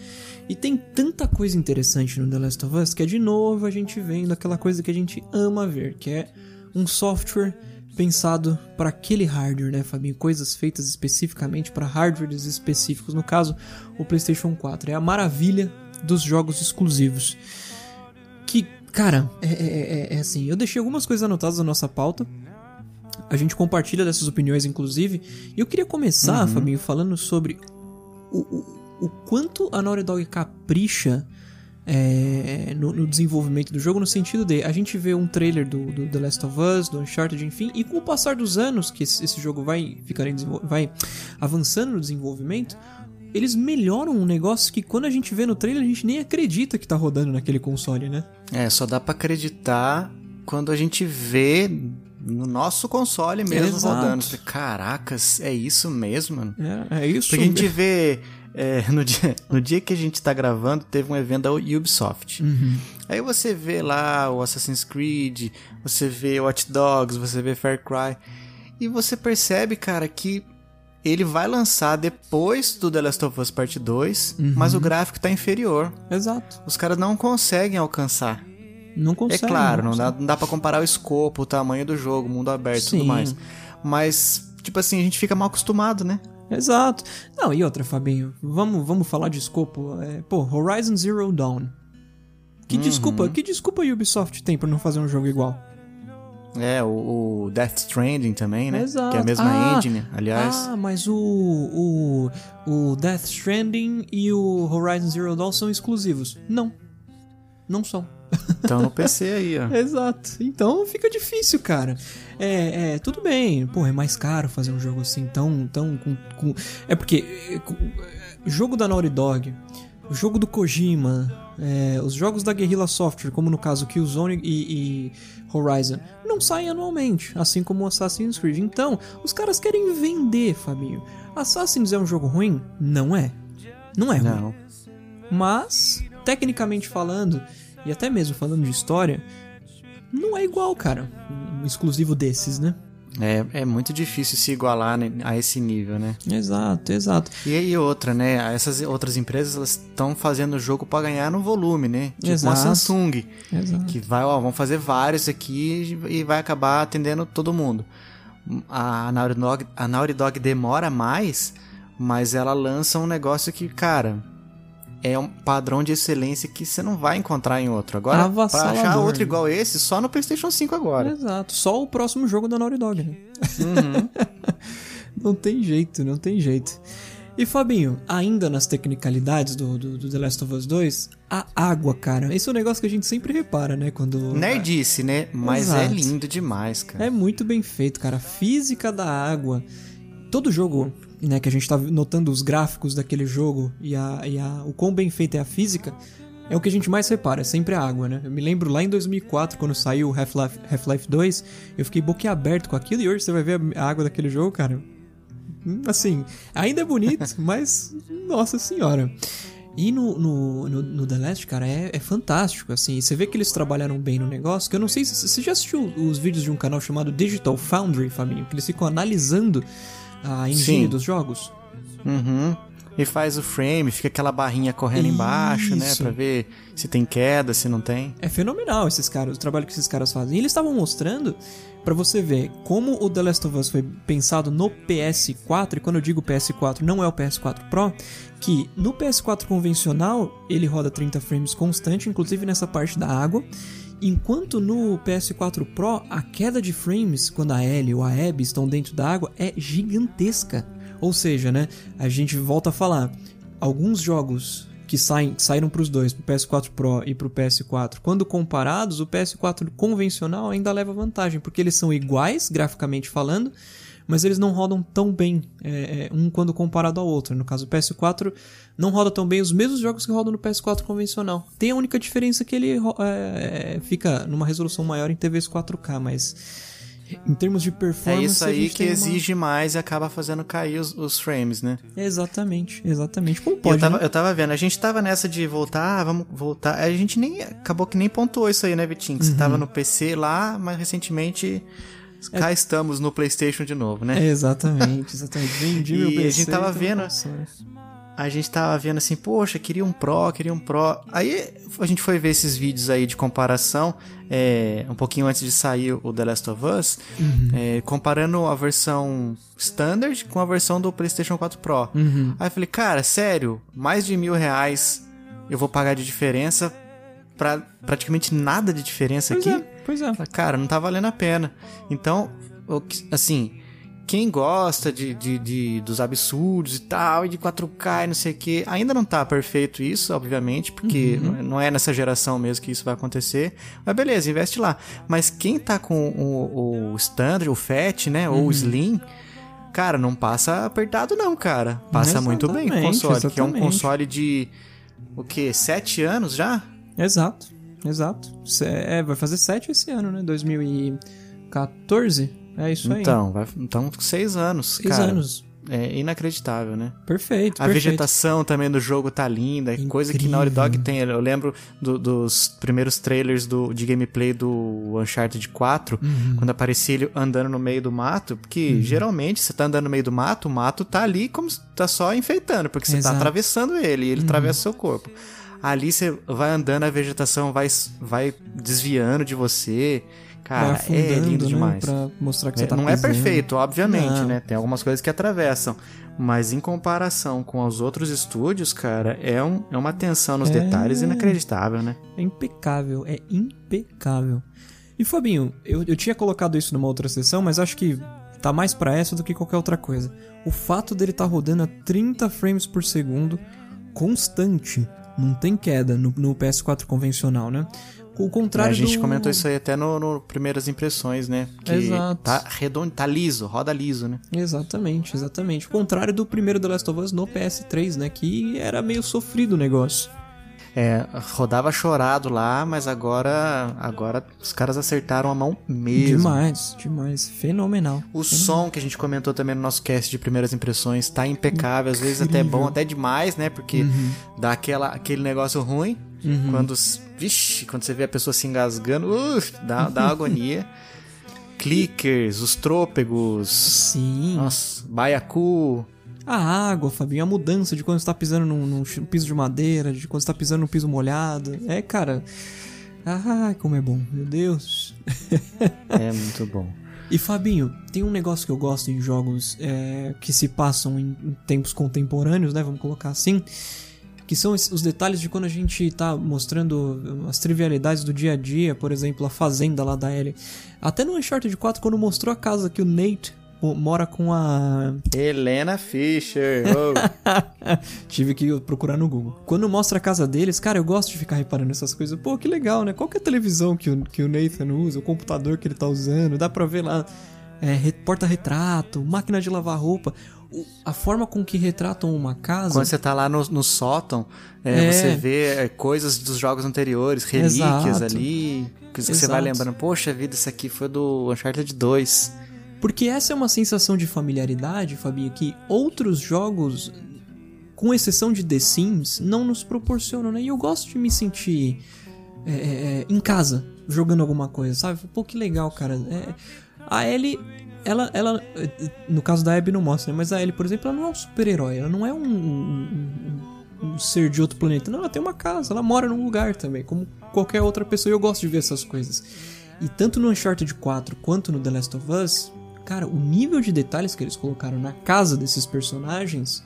E tem tanta coisa interessante no The Last of Us que é de novo a gente vendo aquela coisa que a gente ama ver, que é um software pensado para aquele hardware, né, Fabinho? Coisas feitas especificamente para hardwares específicos. No caso, o PlayStation 4. É a maravilha dos jogos exclusivos. Que, cara, é, é- é- é assim, eu deixei algumas coisas anotadas na nossa pauta. A gente compartilha dessas opiniões, inclusive. E eu queria começar, Uhum. Fabinho, falando sobre o, o, o quanto a Naughty Dog capricha é, no, no desenvolvimento do jogo, no sentido de a gente vê um trailer do, do The Last of Us, do Uncharted, enfim, e com o passar dos anos que esse, esse jogo vai, ficar vai avançando no desenvolvimento, eles melhoram um negócio que quando a gente vê no trailer a gente nem acredita que tá rodando naquele console, né? É, só dá pra acreditar quando a gente vê no nosso console mesmo Exato. rodando. Caracas, é isso mesmo, mano? É, é isso Porque a gente vê. é, [laughs] no, dia, no dia que a gente tá gravando, teve um evento da Ubisoft. Uhum. Aí você vê lá o Assassin's Creed, você vê Watch Dogs, você vê Far Cry. E você percebe, cara, que ele vai lançar depois do The Last of Us Part 2, Uhum. mas o gráfico tá inferior. Exato. Os caras não conseguem alcançar. Não É consegue. claro, não consegue. dá, não dá pra comparar o escopo, o tamanho do jogo, mundo aberto e tudo mais. Mas, tipo assim, a gente fica mal acostumado, né? Exato. Não, e outra, Fabinho, vamos, vamos falar de escopo. É, pô, Horizon Zero Dawn. Que Uhum. desculpa, que desculpa a Ubisoft tem pra não fazer um jogo igual? É, o, o Death Stranding também, né? Exato. Que é a mesma Ah, engine, aliás. Ah, mas o, o, o Death Stranding e o Horizon Zero Dawn são exclusivos. Não. Não são. Então no PC aí, ó. [laughs] Exato. Então fica difícil, cara. É, é, tudo bem. Pô, é mais caro fazer um jogo assim, tão. tão com, com- É porque. é, com- é, jogo da Naughty Dog, o jogo do Kojima, é, os jogos da Guerrilla Software, como no caso Killzone e, e Horizon, não saem anualmente, assim como o Assassin's Creed. Então, os caras querem vender, Fabinho. Assassin's é um jogo ruim? Não é. Não é ruim. Não. Mas, tecnicamente falando, e até mesmo falando de história, não é igual, cara. Um exclusivo desses, né? É, é muito difícil se igualar né, a esse nível, né? Exato, exato. E aí outra, né? Essas outras empresas elas estão fazendo o jogo pra ganhar no volume, né? Tipo Exato. uma Samsung, Exato. que vai, ó, vamos fazer vários aqui e vai acabar atendendo todo mundo. A Naughty Dog, a Naughty Dog demora mais, mas ela lança um negócio que, cara, é um padrão de excelência que você não vai encontrar em outro. Agora, pra achar outro né? igual esse, só no PlayStation 5 agora. Exato. Só o próximo jogo da Naughty Dog, né? Uhum. [laughs] não tem jeito, não tem jeito. E Fabinho, ainda nas tecnicalidades do, do, do The Last of Us 2, a água, cara. Esse é um negócio que a gente sempre repara, né? Quando. Nerdice, né? Mas é Exato. lindo demais, cara. É muito bem feito, cara. A física da água. Todo jogo, né, que a gente tá notando os gráficos daquele jogo e, a, e a, o quão bem feita é a física, é o que a gente mais repara, é sempre a água, né? Eu me lembro lá em 2004, quando saiu o Half-Life Half 2, eu fiquei boquiaberto com aquilo e hoje você vai ver a água daquele jogo, cara. hum, Assim, ainda é bonito, [laughs] mas nossa senhora. E no, no, no, no The Last, cara, é, é fantástico, assim. Você vê que eles trabalharam bem no negócio, que eu não sei se você já assistiu os vídeos de um canal chamado Digital Foundry, Fabinho, que eles ficam analisando a engine Sim. dos jogos. Uhum. E faz o frame, fica aquela barrinha correndo embaixo, né? Isso. Pra ver se tem queda, se não tem. É fenomenal esses caras, o trabalho que esses caras fazem. E eles estavam mostrando pra você ver como o The Last of Us foi pensado no PS4, e quando eu digo PS4, não é o PS4 Pro, que no PS4 convencional ele roda 30 frames constante, inclusive nessa parte da água. Enquanto no PS4 Pro, a queda de frames quando a Ellie ou a Abby estão dentro da água é gigantesca. Ou seja, né, a gente volta a falar, alguns jogos que saem, saíram para os dois, pro PS4 Pro e pro PS4, quando comparados, o PS4 convencional ainda leva vantagem, porque eles são iguais, graficamente falando, mas eles não rodam tão bem é, é, um quando comparado ao outro. No caso, o PS4 não roda tão bem os mesmos jogos que rodam no PS4 convencional. Tem a única diferença que ele é, é, fica numa resolução maior em TVs 4K, mas em termos de É performance. isso a aí que uma- exige mais e acaba fazendo cair os, os frames, né? Exatamente, exatamente. Como pode, eu, tava, né? eu tava vendo, a gente tava nessa de voltar, ah, vamos voltar. A gente nem. Acabou que nem pontuou isso aí, né, Vitinho? Que Uhum. você tava no PC lá, mas recentemente. Cá estamos no PlayStation de novo, né? É, exatamente, exatamente. Vendi [laughs] meu E PC. a gente tava vendo-. A gente tava vendo assim, poxa, queria um Pro, queria um Pro. Aí a gente foi ver esses vídeos aí de comparação, é, um pouquinho antes de sair o The Last of Us, Uhum. é, comparando a versão Standard com a versão do PlayStation 4 Pro. Uhum. Aí eu falei, cara, sério, mais de mil reais eu vou pagar de diferença pra praticamente nada de diferença Pois aqui? é, pois é. Cara, não tá valendo a pena. Então, assim, quem gosta de, de, de- dos absurdos e tal, e de 4K e não sei o que, ainda não tá perfeito isso, obviamente, porque Uhum. não- não é nessa geração mesmo que isso vai acontecer. Mas beleza, investe lá. Mas quem tá com o, o Standard, o Fat, né, ou Uhum. o Slim, cara, não passa apertado não, cara. Passa muito bem o Exatamente, console, que é um exatamente. console de, o que, sete anos já? Exato, exato. É, vai fazer 7 esse ano, né? 2014? É isso aí. Então, vai, então seis anos, Seis cara. anos. é inacreditável, né? Perfeito, A perfeito. vegetação também do jogo tá linda, é coisa que Naughty Dog tem. Eu lembro do- dos primeiros trailers do, de gameplay do Uncharted 4, Uhum. quando aparecia ele andando no meio do mato, porque Uhum. geralmente você tá andando no meio do mato, o mato tá ali como se tá só enfeitando, porque você Exato. tá atravessando ele e ele Uhum. atravessa o seu corpo. Ali você vai andando, a vegetação vai, vai desviando de você. Cara, é lindo né, demais. pra mostrar que você É, tá não é pisando. perfeito, obviamente, Não. né? Tem algumas coisas que atravessam. Mas em comparação com os outros estúdios, cara, é, um, é uma atenção nos É. detalhes inacreditável, né? É impecável, é impecável. E Fabinho, eu, eu tinha colocado isso numa outra sessão, mas acho que tá mais pra essa do que qualquer outra coisa. O fato dele tá rodando a 30 frames por segundo constante, não tem queda no, no PS4 convencional, né? O contrário a gente do... comentou isso aí até no, no Primeiras Impressões, né? Que Exato. tá redondo, tá liso, roda liso, né? Exatamente, exatamente. O contrário do primeiro The Last of Us no PS3, né? Que era meio sofrido o negócio. É, rodava chorado lá, mas agora agora os caras acertaram a mão mesmo. Demais, demais. Fenomenal. O som que a gente comentou também no nosso cast de primeiras impressões tá impecável, às vezes até Incrível. bom, até demais, né? Porque Uhum. dá aquela, aquele negócio ruim. Uhum. Quando, vixe, quando você vê a pessoa se engasgando, uf, dá, dá agonia. [laughs] Clickers, os trôpegos. Sim. Nossa, baiacu. A água, Fabinho, a mudança de quando você tá pisando num, num piso de madeira, de quando você tá pisando num piso molhado. É, cara. Ai, como é bom, meu Deus. [laughs] É muito bom. E Fabinho, tem um negócio que eu gosto em jogos é, que se passam em, em tempos contemporâneos, né? Vamos colocar assim. Que são os detalhes de quando a gente tá mostrando as trivialidades do dia a dia, por exemplo, a fazenda lá da Ellie. Até no Uncharted 4, quando mostrou a casa que o Nate mora com a. Helena Fischer. oh. [laughs] Tive que procurar no Google. Quando mostra a casa deles, cara, eu gosto de ficar reparando nessas coisas. Pô, que legal, né? Qual que é a televisão que o, que o Nathan usa, o computador que ele tá usando? Dá pra ver lá é, re- porta-retrato, máquina de lavar roupa. A forma com que retratam uma casa. Quando você tá lá no, no sótão, é, É. você vê é, coisas dos jogos anteriores, relíquias Exato. ali. Que você vai Exato. lembrando, poxa vida, isso aqui foi do Uncharted 2. Porque essa é uma sensação de familiaridade, Fabinho, que outros jogos, com exceção de The Sims, não nos proporcionam, né? E eu gosto de me sentir é, é, é, em casa, jogando alguma coisa, sabe? Pô, que legal, cara. É, a Ellie, ela, ela, no caso da Abby não mostra, né? Mas a Ellie, por exemplo, ela não é um super-herói, ela não é um, um- um- um ser de outro planeta. Não, ela tem uma casa, ela mora num lugar também, como qualquer outra pessoa. E eu gosto de ver essas coisas. E tanto no Uncharted 4 quanto no The Last of Us, cara, o nível de detalhes que eles colocaram na casa desses personagens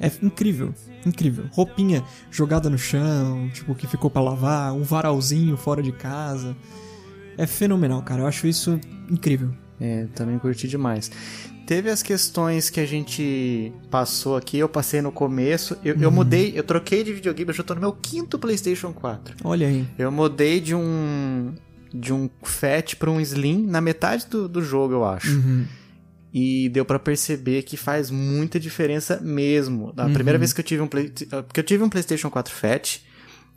é incrível. Incrível. Roupinha jogada no chão, tipo, que ficou pra lavar, um varalzinho fora de casa. É fenomenal, cara. Eu acho isso incrível. É, também curti demais. Teve as questões que a gente passou aqui, eu passei no começo. Eu, eu Uhum. mudei, eu troquei de videogame, eu já tô no meu quinto PlayStation 4. Olha aí. Eu mudei de um de um Fat pra um Slim na metade do, do jogo, eu acho. Uhum. E deu pra perceber que faz muita diferença mesmo. A Uhum. primeira vez que eu tive um Play... porque eu tive um PlayStation 4 Fat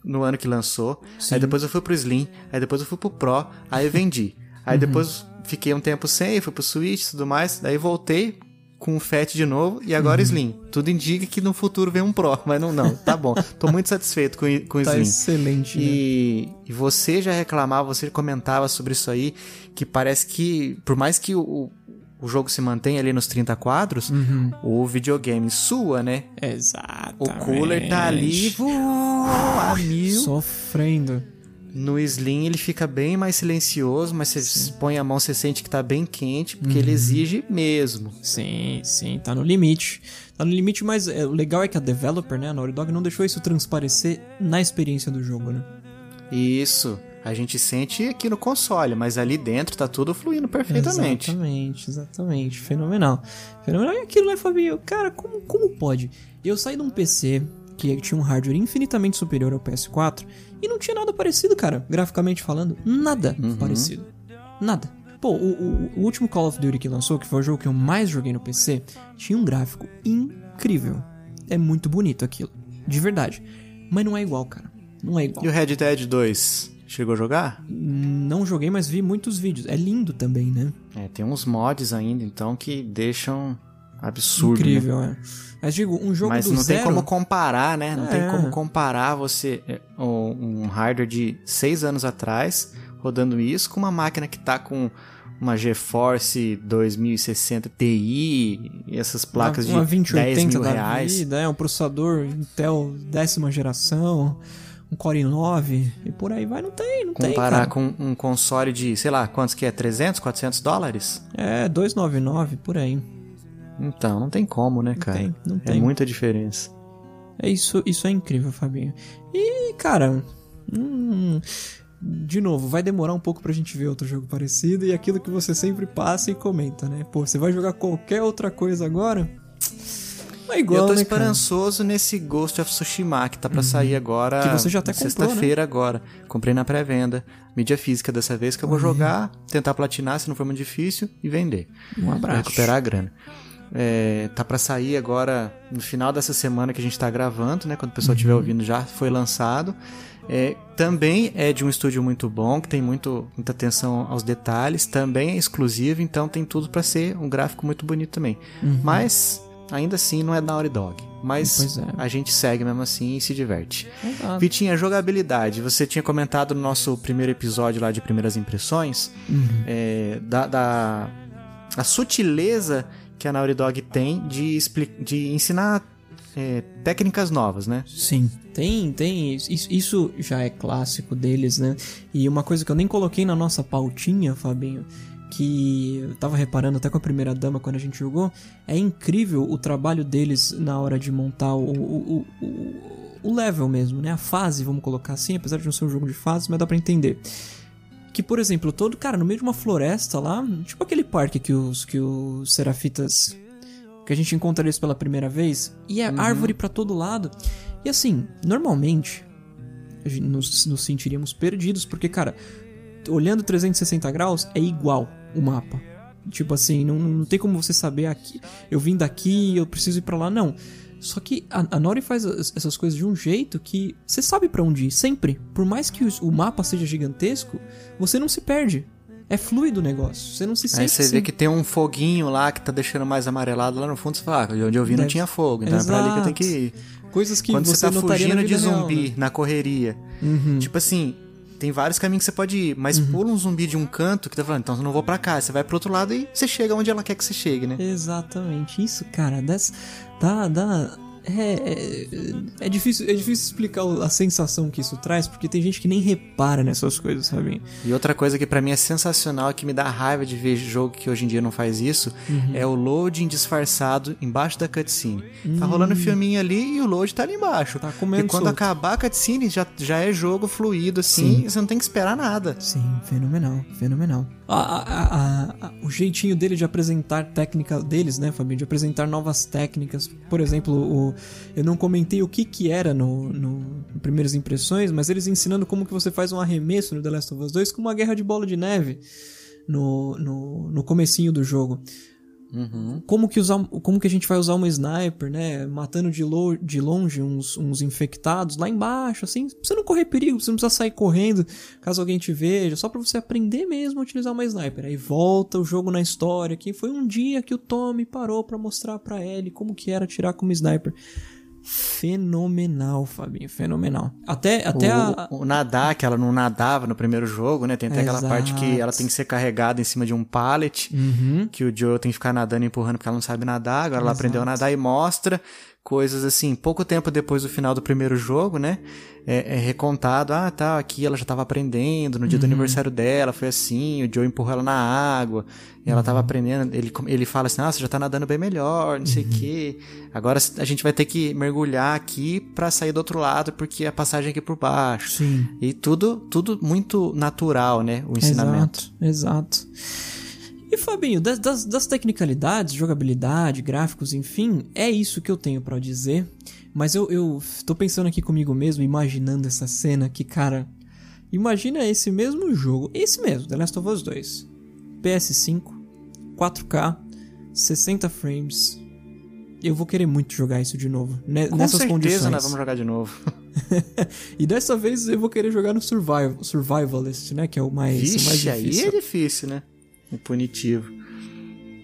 no ano que lançou. Sim. Aí depois eu fui pro Slim, aí depois eu fui pro Pro, aí eu vendi. Aí Uhum. depois fiquei um tempo sem, fui pro Switch e tudo mais, daí voltei com o Fat de novo e agora Uhum. Slim. Tudo indica que no futuro vem um Pro, [laughs] mas não, não, tá bom. Tô muito satisfeito com, com o Tá Slim. excelente, né? E, e você já reclamava, você comentava sobre isso aí, que parece que, por mais que o, o jogo se mantenha ali nos 30 quadros, Uhum. o videogame sua, né? Exato. O cooler tá ali voa a mil. Sofrendo. No Slim ele fica bem mais silencioso, mas você põe a mão, você sente que tá bem quente, porque Uhum. ele exige mesmo. Sim, sim, tá no limite. Tá no limite, mas é, o legal é que a developer, né, a Naughty Dog, não deixou isso transparecer na experiência do jogo, né? Isso. A gente sente aqui no console, mas ali dentro tá tudo fluindo perfeitamente. Exatamente, exatamente. Fenomenal. Fenomenal. E aquilo, né, Fabinho? Cara, como, como pode? Eu saí de um PC que tinha um hardware infinitamente superior ao PS4 e não tinha nada parecido, cara. Graficamente falando, nada parecido. Nada. Pô, o, o- o último Call of Duty que lançou, que foi o jogo que eu mais joguei no PC, tinha um gráfico incrível. É muito bonito aquilo. De verdade. Mas não é igual, cara. Não é igual. E o Red Dead 2? Chegou a jogar? Não joguei, mas vi muitos vídeos. É lindo também, né? É, tem uns mods ainda, então, que deixam absurdo. Incrível, né? é. Mas digo, um jogo Mas do não zero... tem como comparar, né? Não É. tem como comparar você é, um hardware de seis anos atrás rodando isso com uma máquina que tá com uma GeForce 2060 Ti e essas placas uma, uma de 10 2080 mil reais. vida, é um processador Intel décima geração, um Core i9 e por aí vai, não tem, não tem, Comparar com um console de, sei lá, quantos que é? 300, 400 dólares? É, 299 por aí. Então, não tem como, né, cara? tem, não É tem. muita diferença. É isso, isso é incrível, Fabinho. E, cara, hum, de novo, vai demorar um pouco pra gente ver outro jogo parecido e aquilo que você sempre passa e comenta, né? Pô, você vai jogar qualquer outra coisa agora? É igual, eu tô né, cara? esperançoso nesse Ghost of Tsushima, que tá pra sair agora. Que você já até comprou, né? Sexta-feira agora. Comprei na pré-venda. Mídia física dessa vez que eu vou jogar, tentar platinar se não for muito difícil e vender. Um abraço. recuperar a grana. É, tá pra sair agora no final dessa semana que a gente tá gravando, né? Quando o pessoal estiver ouvindo já foi lançado. É, também é de um estúdio muito bom, que tem muito, muita atenção aos detalhes. Também é exclusivo, então tem tudo pra ser um gráfico muito bonito também. Uhum. Mas ainda assim não é Naughty Dog. Mas é. a gente segue mesmo assim e se diverte. Exato. Vitinha, jogabilidade. Você tinha comentado no nosso primeiro episódio lá de primeiras impressões Uhum. é, da, da a sutileza que a Naughty Dog tem de, de ensinar é, técnicas novas, né? Sim, tem, tem. Isso, isso já é clássico deles, né? E uma coisa que eu nem coloquei na nossa pautinha, Fabinho, que eu tava reparando até com a primeira dama quando a gente jogou, é incrível o trabalho deles na hora de montar o, o, o, o- o level mesmo, né? A fase, vamos colocar assim, apesar de não ser um jogo de fases, mas dá pra entender. Que, por exemplo, todo, cara, no meio de uma floresta lá, tipo aquele parque que os, que os Serafitas. que a gente encontra eles pela primeira vez, e é árvore pra todo lado. E assim, normalmente, a gente nos, nos sentiríamos perdidos, porque, cara, olhando 360 graus, é igual o mapa. Tipo assim, não, não tem como você saber aqui. Eu vim daqui, eu preciso ir pra lá, não. Só que a, a Nori faz as- essas coisas de um jeito que você sabe pra onde ir, sempre. Por mais que os- o mapa seja gigantesco, você não se perde. É fluido o negócio. Você não se sente Aí você assim. vê que tem um foguinho lá que tá deixando mais amarelado lá no fundo, você fala, ah, de onde eu vi não Deve- tinha fogo, então é pra ali que eu tenho que ir. Coisas que Quando você, você tá fugindo de real, zumbi, né? na correria. Uhum. Tipo assim, tem vários caminhos que você pode ir, mas pula um zumbi de um canto que tá falando, então eu não vou pra cá. Você vai pro outro lado e você chega onde ela quer que você chegue, né? Exatamente. Isso, cara, das, dá, dá, é, é, é difícil, é difícil explicar a sensação que isso traz, porque tem gente que nem repara nessas coisas, sabe? E outra coisa que pra mim é sensacional, que me dá raiva de ver jogo que hoje em dia não faz isso, Uhum. é o loading disfarçado embaixo da cutscene. Tá Hum. rolando um filminho ali e o load tá ali embaixo. Tá comendo e quando solto. acabar a cutscene, já, já é jogo fluido assim, Sim. você não tem que esperar nada. Sim, fenomenal, fenomenal. A- a- a- o jeitinho dele de apresentar técnica deles, né, Fabinho? De apresentar novas técnicas. Por exemplo, o, eu não comentei o que que era no, no, no Primeiras Impressões, mas eles ensinando como que você faz um arremesso no The Last of Us 2 com uma guerra de bola de neve no, no, no comecinho do jogo. Como que, usar, como que a gente vai usar uma sniper, né? Matando de, lo, de longe uns, uns infectados lá embaixo, assim. Pra você não correr perigo, você não precisa sair correndo caso alguém te veja. Só pra você aprender mesmo a utilizar uma sniper. Aí volta o jogo na história, que foi um dia que o Tommy parou pra mostrar pra Ellie como que era atirar como sniper. Fenomenal, Fabinho, fenomenal. Até, até o, a... o nadar, que ela não nadava no primeiro jogo, né? Tem até aquela parte que ela tem que ser carregada em cima de um pallet, Uhum. que o Joe tem que ficar nadando e empurrando porque ela não sabe nadar. Agora ela Exato. aprendeu a nadar e mostra coisas assim, pouco tempo depois do final do primeiro jogo, né? É, é recontado, ah, tá, aqui ela já tava aprendendo, no dia do Uhum. aniversário dela, foi assim, o Joe empurrou ela na água, e ela Uhum. tava aprendendo, ele, ele fala assim, ah, você já tá nadando bem melhor, não Uhum. sei o quê. Agora a gente vai ter que mergulhar aqui pra sair do outro lado, porque a passagem é aqui por baixo. Sim. E tudo, tudo muito natural, né? O ensinamento. Exato, exato. Fabinho, das, das, das tecnicalidades, jogabilidade, gráficos, enfim, é isso que eu tenho pra dizer. Mas eu, eu tô pensando aqui comigo mesmo, imaginando essa cena que, cara, imagina esse mesmo jogo, esse mesmo, The Last of Us 2. PS5, 4K, 60 frames. Eu vou querer muito jogar isso de novo, né, Com nessas certeza condições. nós vamos jogar de novo. [laughs] e dessa vez eu vou querer jogar no Survival, Survivalist, né? Que é o mais, o mais Vixe, aí difícil. é difícil, né? punitivo.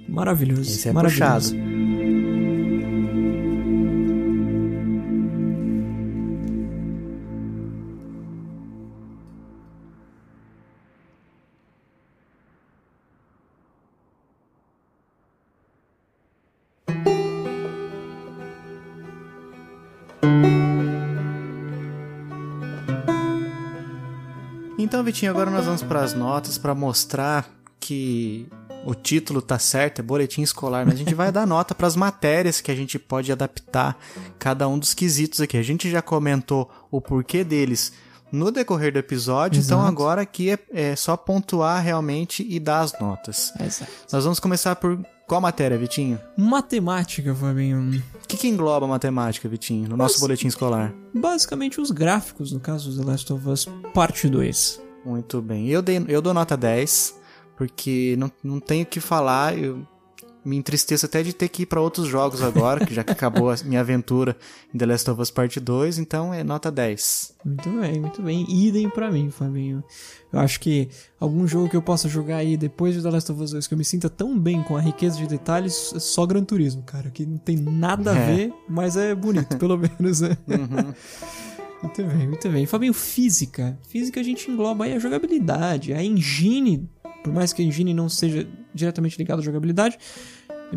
Maravilhoso. Esse é maravilhoso. Puxado. Então, Vitinho, agora nós vamos para as notas para mostrar que o título tá certo, é boletim escolar, mas a gente vai [laughs] dar nota para as matérias que a gente pode adaptar cada um dos quesitos aqui. A gente já comentou o porquê deles no decorrer do episódio, então Exato. agora aqui é, é só pontuar realmente e dar as notas. Exato. Nós vamos começar por qual matéria, Vitinho? Matemática, Fabinho. O que, que engloba a matemática, Vitinho, no nosso Mas- boletim escolar? Basicamente os gráficos, no caso do The Last of Us Parte 2. Muito bem. Eu, dei, eu dou nota 10, porque não, não tenho o que falar. Eu me entristeço até de ter que ir para outros jogos agora, que já que acabou a minha aventura em The Last of Us Part 2, então é nota 10. Muito bem, muito bem. Idem pra mim, Fabinho. Eu acho que algum jogo que eu possa jogar aí depois de The Last of Us 2 que eu me sinta tão bem com a riqueza de detalhes é só Gran Turismo, cara. Que não tem nada a É. ver, mas é bonito, pelo [laughs] menos, né? Uhum. Muito bem, muito bem. Fabinho, física. Física a gente engloba aí a jogabilidade, a engine, por mais que a engine não seja diretamente ligada à jogabilidade,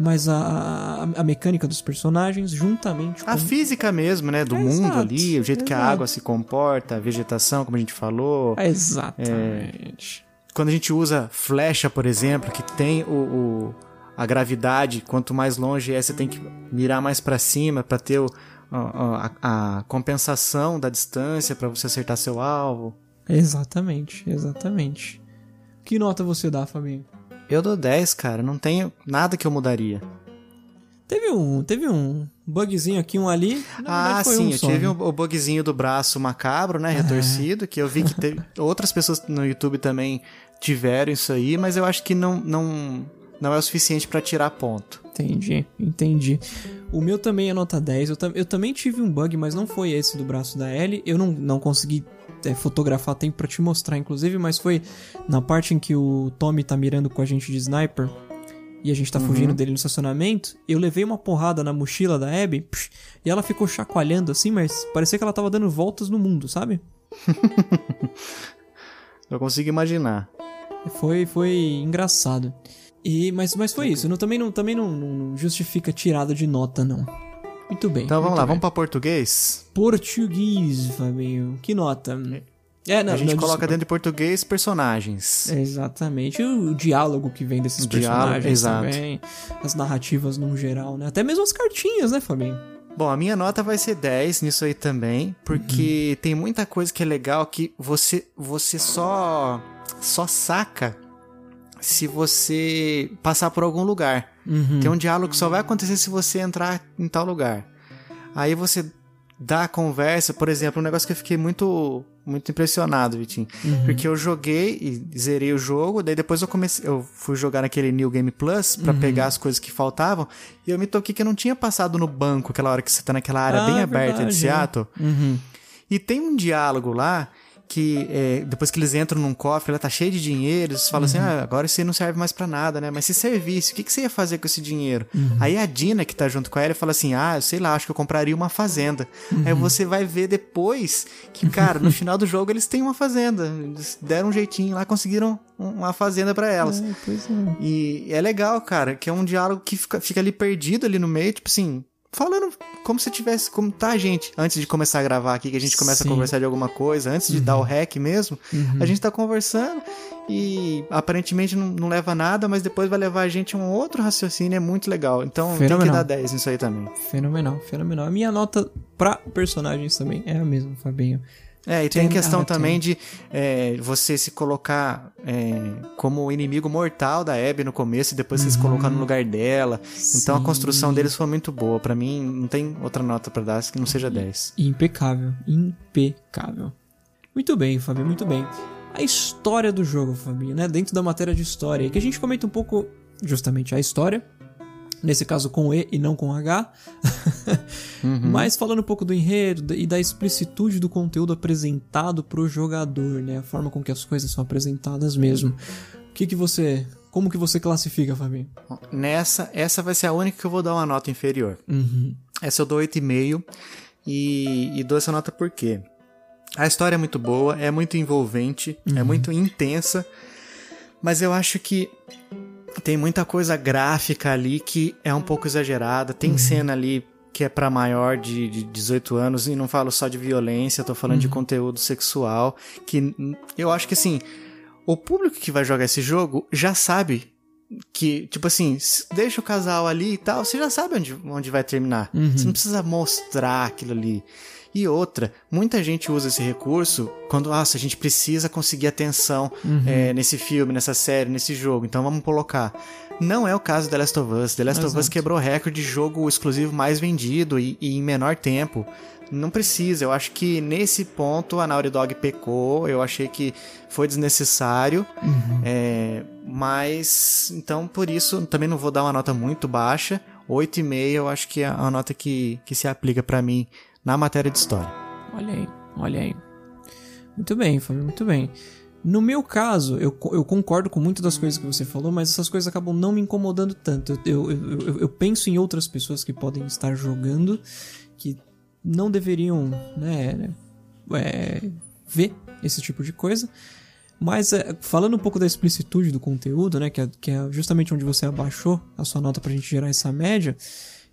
mas a, a, a mecânica dos personagens, juntamente com... A física mesmo, né, do É, mundo exato, ali, o jeito que a água se comporta, a vegetação, como a gente falou. É, Exatamente. Quando a gente usa flecha, por exemplo, que tem o, o- a gravidade, quanto mais longe é, você tem que mirar mais pra cima pra ter o- a, a- a compensação da distância pra você acertar seu alvo. Exatamente, exatamente. Que nota você dá, Fabinho? Eu dou 10, cara, não tenho nada que eu mudaria. Teve um, teve um bugzinho aqui, um ali. Ah, sim, um eu só, tive né? o, bugzinho do braço macabro, né, retorcido, que eu vi que teve, [laughs] outras pessoas no YouTube também tiveram isso aí, mas eu acho que não, não, não é o suficiente pra tirar ponto. Entendi, entendi. O meu também é nota 10. Eu, tam- eu também tive um bug, mas não foi esse do braço da Ellie. Eu não, não consegui é, fotografar tempo pra te mostrar, inclusive, mas foi na parte em que o Tommy tá mirando com a gente de sniper e a gente tá Uhum. fugindo dele no estacionamento. Eu levei uma porrada na mochila da Abby psh, e ela ficou chacoalhando assim, mas parecia que ela tava dando voltas no mundo, sabe? [laughs] Eu consigo imaginar. Foi, foi engraçado. E, mas, mas foi isso. Não, também não, também não, não- justifica tirada de nota, não. Muito bem. Então vamos lá, bem. vamos pra português? Português, Fabinho. Que nota? É, não, a gente não, coloca desculpa. dentro de português personagens. Exatamente. O, o diálogo que vem desses O diálogo, personagens exato. também. As narrativas num geral, né? Até mesmo as cartinhas, né, Fabinho? Bom, a minha nota vai ser 10 nisso aí também, porque tem muita coisa que é legal que você você só só saca se você passar por algum lugar. Uhum. Tem um diálogo que só vai acontecer se você entrar em tal lugar. Aí você dá a conversa, por exemplo, um negócio que eu fiquei muito muito impressionado, Vitinho, Uhum. porque eu joguei e zerei o jogo, daí depois eu comecei, eu fui jogar naquele New Game Plus pra Uhum. pegar as coisas que faltavam, e eu me toquei que eu não tinha passado no banco aquela hora que você tá naquela área Ah, bem é aberta verdade, de Seattle. Uhum. E tem um diálogo lá que é, depois que eles entram num cofre, ela tá cheia de dinheiro, eles falam assim, Uhum. ah, agora isso aí não serve mais pra nada, né? Mas se servisse, o que, que você ia fazer com esse dinheiro? Uhum. Aí a Dina, que tá junto com ela, fala assim, ah, sei lá, acho que eu compraria uma fazenda. Uhum. Aí você vai ver depois que, cara, no final do jogo eles têm uma fazenda. Eles deram um jeitinho lá, conseguiram um- uma fazenda pra elas. É, pois é. E é legal, cara, que é um diálogo que fica, fica ali perdido ali no meio, tipo assim, falando como se tivesse, como tá gente, antes de começar a gravar aqui, que a gente começa Sim. a conversar de alguma coisa, antes de dar o rec mesmo, Uhum. a gente tá conversando e aparentemente não, não leva nada, mas depois vai levar a gente a um outro raciocínio, é muito legal. Então tem que Fenomenal. dar 10 nisso aí também. Fenomenal, fenomenal. A minha nota pra personagens também é a mesma, Fabinho. É, e tem a Ten questão of também de é, você se colocar é, como o inimigo mortal da Abby no começo e depois você se colocar no lugar dela. Então a Sim. construção deles foi muito boa. Pra mim, não tem outra nota pra dar que não seja 10. Impecável, impecável. Muito bem, Fabinho, muito bem. A história do jogo, Fabinho, né? Dentro da matéria de história, que a gente comenta um pouco justamente a história, nesse caso com E e não com H, [laughs] mas falando um pouco do enredo e da explicitude do conteúdo apresentado pro jogador, né? A forma com que as coisas são apresentadas mesmo. O que que você, como que você classifica, Fabinho? Nessa, essa vai ser a única que eu vou dar uma nota inferior. Uhum. Essa eu dou 8,5 e, e dou essa nota por quê? A história é muito boa, é muito envolvente, é muito intensa, mas eu acho que tem muita coisa gráfica ali que é um pouco exagerada. Tem cena ali que é para maior de, de 18 anos e não falo só de violência, tô falando de Uhum. conteúdo sexual, que eu acho que assim, o público que vai jogar esse jogo já sabe que, tipo assim, deixa o casal ali e tal, você já sabe onde, onde vai terminar. Uhum. Você não precisa mostrar aquilo ali. E outra, muita gente usa esse recurso quando, nossa, a gente precisa conseguir atenção Uhum. é, nesse filme, nessa série, nesse jogo, então vamos colocar. Não é o caso do The Last of Us. The Last of Us Exato. quebrou o recorde de jogo exclusivo mais vendido e, e em menor tempo. Não precisa, eu acho que nesse ponto a Naughty Dog pecou, eu achei que foi desnecessário, é, mas então por isso também não vou dar uma nota muito baixa, 8,5 eu acho que é a nota que, que se aplica pra mim na matéria de história. Olha aí, olha aí. Muito bem, Fábio, muito bem. No meu caso, eu, eu concordo com muitas das coisas que você falou, mas essas coisas acabam não me incomodando tanto. Eu, eu, eu, eu penso em outras pessoas que podem estar jogando que não deveriam né, é, ver esse tipo de coisa. Mas é, falando um pouco da explicitude do conteúdo, né, que é, que é justamente onde você abaixou a sua nota pra gente gerar essa média,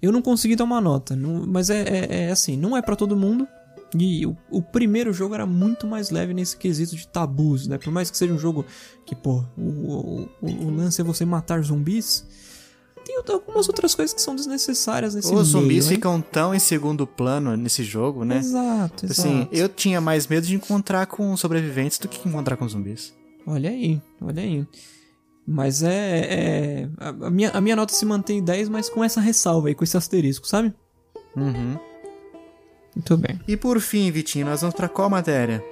eu não consegui dar uma nota. não- mas é, é- é assim, não é pra todo mundo. E o, o primeiro jogo era muito mais leve nesse quesito de tabus, né? Por mais que seja um jogo que, pô, o, o, o lance é você matar zumbis, tem algumas outras coisas que são desnecessárias nesse Os zumbis hein? ficam tão em segundo plano nesse jogo, né? Exato, Assim, exato. eu tinha mais medo de encontrar com sobreviventes do que encontrar com zumbis. Olha aí, olha aí. Mas é. é- a, minha, a minha nota se mantém 10, mas com essa ressalva aí, com esse asterisco, sabe? Uhum. Muito bem. E por fim, Vitinho, nós vamos pra qual matéria?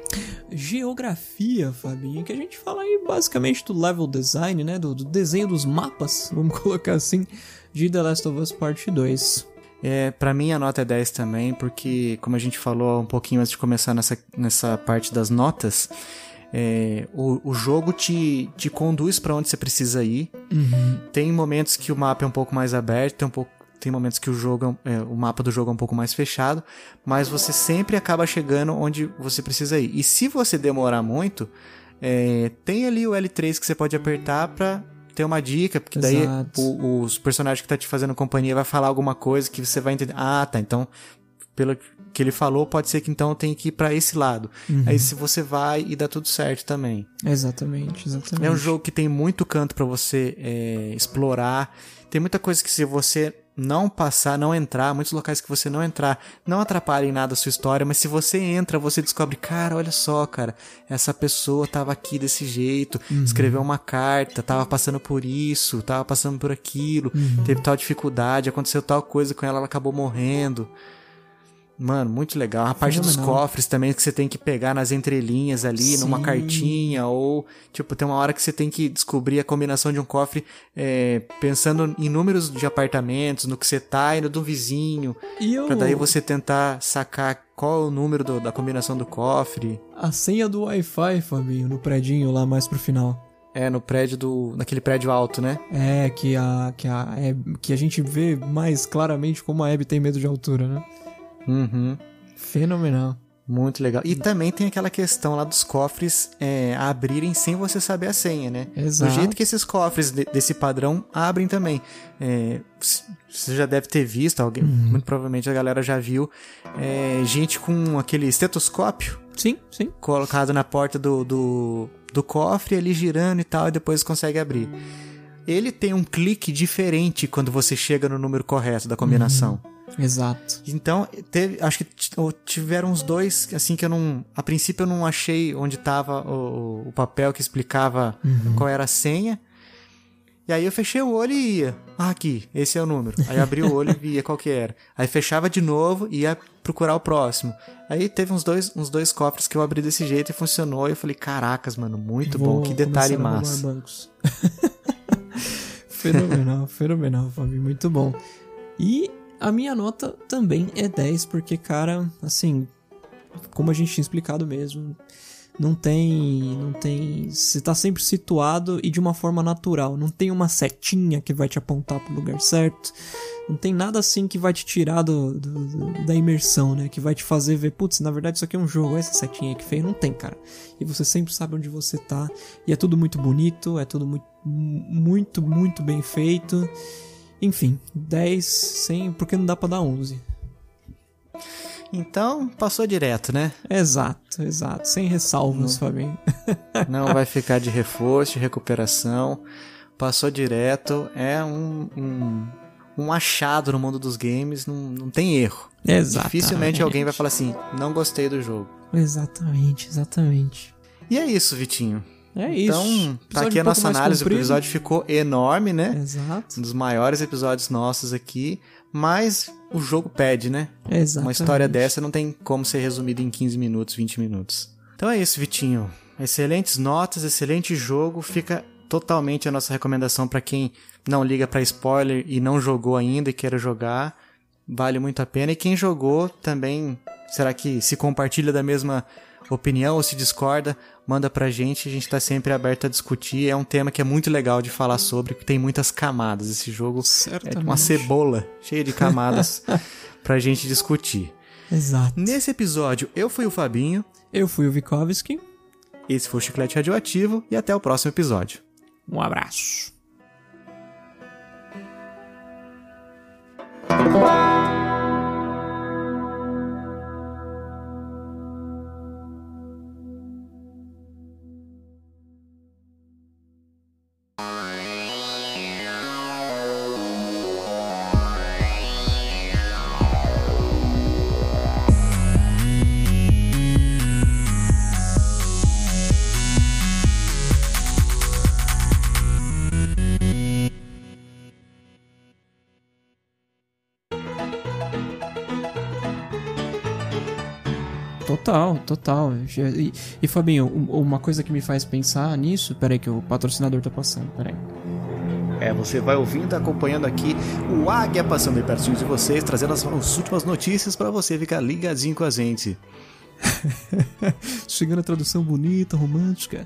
Geografia, Fabinho, que a gente fala aí basicamente do level design, né? Do, do desenho dos mapas, [laughs] vamos colocar assim, de The Last of Us Part 2. É, para mim a nota é 10 também, porque como a gente falou um pouquinho antes de começar nessa, nessa parte das notas, é, o, o jogo te, te conduz pra onde você precisa ir. Uhum. Tem momentos que o mapa é um pouco mais aberto, tem, um pouco, tem momentos que o, jogo é é, o mapa do jogo é um pouco mais fechado, mas você sempre acaba chegando onde você precisa ir. E se você demorar muito, é, tem ali o L3 que você pode apertar pra ter uma dica, porque daí o, os personagens que tá te fazendo companhia vai falar alguma coisa que você vai entender. Ah, tá, então pelo que ele falou, pode ser que então eu tenha que ir pra esse lado. Uhum. Aí se você vai e dá tudo certo também. Exatamente, exatamente. É um jogo que tem muito canto pra você é, explorar. Tem muita coisa que se você não passar, não entrar, muitos locais que você não entrar, não atrapalha em nada a sua história, mas se você entra, você descobre, cara, olha só, cara, essa pessoa tava aqui desse jeito, Uhum. escreveu uma carta, tava passando por isso, tava passando por aquilo, Uhum. teve tal dificuldade, aconteceu tal coisa com ela, ela acabou morrendo. Mano, muito legal. A parte dos Fenomenal. cofres também que você tem que pegar nas entrelinhas ali, numa Sim. cartinha, ou tipo, tem uma hora que você tem que descobrir a combinação de um cofre é, pensando em números de apartamentos, no que você tá e no do vizinho. E eu- Pra daí você tentar sacar qual é o número do- da combinação do cofre. A senha do Wi-Fi, Fabinho, no predinho lá mais pro final. É, no prédio do. naquele prédio alto, né? É, que a, que a, Abby- que a gente vê mais claramente como a Abby tem medo de altura, né? Uhum. Fenomenal. Muito legal. E também tem aquela questão lá dos cofres é, abrirem sem você saber a senha, né? Exato. Do jeito que esses cofres de- desse padrão abrem também. É, você já deve ter visto, alguém, Uhum. muito provavelmente a galera já viu, é, gente com aquele estetoscópio. Sim, sim. Colocado na porta do, do, do cofre, ali girando e tal, e depois consegue abrir. Ele tem um clique diferente quando você chega no número correto da combinação. Exato. Então, teve, acho que tiveram uns dois, assim, que eu não. A princípio eu não achei onde tava o, o papel que explicava Uhum. qual era a senha. E aí eu fechei o olho e ia. Ah, aqui, esse é o número. Aí abri o olho e via qual que era. Aí fechava de novo e ia procurar o próximo. Aí teve uns dois, uns dois cofres que eu abri desse jeito e funcionou. E eu falei, caracas, mano, muito Vou bom, que detalhe massa. bancos. [laughs] fenomenal, fenomenal, Fábio, muito bom. E a minha nota também é 10, porque, cara, assim, como a gente tinha explicado mesmo, não tem. Não tem. Você tá sempre situado e de uma forma natural. Não tem uma setinha que vai te apontar pro lugar certo. Não tem nada assim que vai te tirar do, do- do- da imersão, né? Que vai te fazer ver, putz, na verdade isso aqui é um jogo, essa setinha que feio. Não tem, cara. E você sempre sabe onde você tá. E é tudo muito bonito, é tudo muito, muito, muito bem feito. Enfim, 10, 100, porque não dá pra dar 11. Então, passou direto, né? Exato, exato. Sem ressalvas, Fabinho. [laughs] Não vai ficar de reforço, de recuperação. Passou direto. É um, um, um achado no mundo dos games. Não, não tem erro. Exatamente. Dificilmente alguém vai falar assim: não gostei do jogo. Exatamente, exatamente. E é isso, Vitinho. É isso. Então, tá aqui a um pouco nossa análise. comprido. O episódio ficou enorme, né? Exato. Um dos maiores episódios nossos aqui. Mas o jogo pede, né? Exatamente. Uma história dessa não tem como ser resumida em 15 minutos, 20 minutos. Então é isso, Vitinho. Excelentes notas, excelente jogo. Fica totalmente a nossa recomendação para quem não liga para spoiler e não jogou ainda e quer jogar. Vale muito a pena. E quem jogou também, será que se compartilha da mesma opinião ou se discorda? Manda pra gente, a gente tá sempre aberto a discutir. É um tema que é muito legal de falar sobre, que tem muitas camadas. Esse jogo é Certamente. uma cebola cheia de camadas [laughs] pra gente discutir. Exato. Nesse episódio, eu fui o Fabinho, Eu fui o Vikovski. esse foi o Chiclete Radioativo e até o próximo episódio. Um abraço. Total. E, e Fabinho, um- uma coisa que me faz pensar nisso. Peraí, que o patrocinador tá passando. Peraí. É, você vai ouvindo, acompanhando aqui o Águia passando bem pertinho de vocês, trazendo as, as últimas notícias pra você ficar ligadinho com a gente. [laughs] Chegando a tradução bonita, romântica.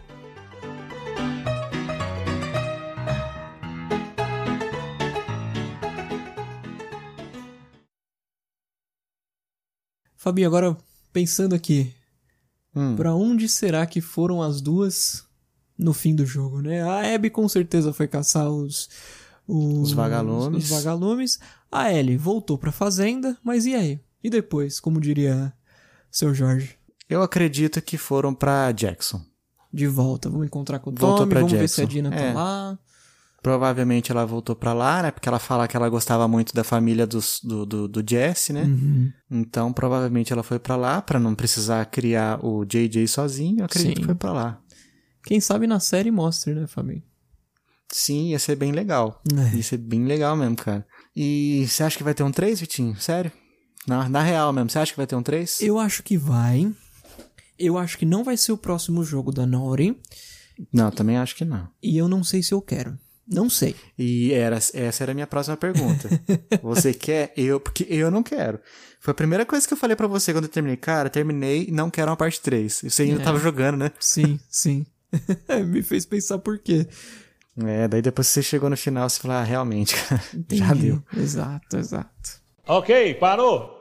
Fabinho, agora pensando aqui, Hum. pra onde será que foram as duas no fim do jogo, né? A Abby com certeza foi caçar os os, Os vagalumes. os vagalumes. A Ellie voltou pra fazenda, mas e aí? E depois, como diria seu Jorge? Eu acredito que foram pra Jackson. De volta, vamos encontrar com o Tommy, vamos ver se a Jackson. Dina É. tá lá. Provavelmente ela voltou pra lá, né? Porque ela fala que ela gostava muito da família dos- do, do, do Jesse, né? Uhum. Então, provavelmente ela foi pra lá pra não precisar criar o JJ sozinho. Eu acredito Sim. que foi pra lá. Quem sabe na série mostre, né, Fabinho? Sim, ia ser bem legal. É. Ia ser bem legal mesmo, cara. E você acha que vai ter um 3, Vitinho? Sério? Na, na real mesmo, você acha que vai ter um 3? Eu acho que vai. Eu acho que não vai ser o próximo jogo da Nori. Não, também acho que não. E eu não sei se eu quero. Não sei. E era, essa era a minha próxima pergunta. [laughs] você quer? Eu, porque eu não quero. Foi a primeira coisa que eu falei pra você quando eu terminei. Cara, terminei, não quero uma parte 3. E você ainda É. tava jogando, né? Sim, sim. [laughs] Me fez pensar por quê. É, daí depois que você chegou no final, você falou, ah, realmente, [laughs] cara, já deu. Exato, exato. Ok, parou.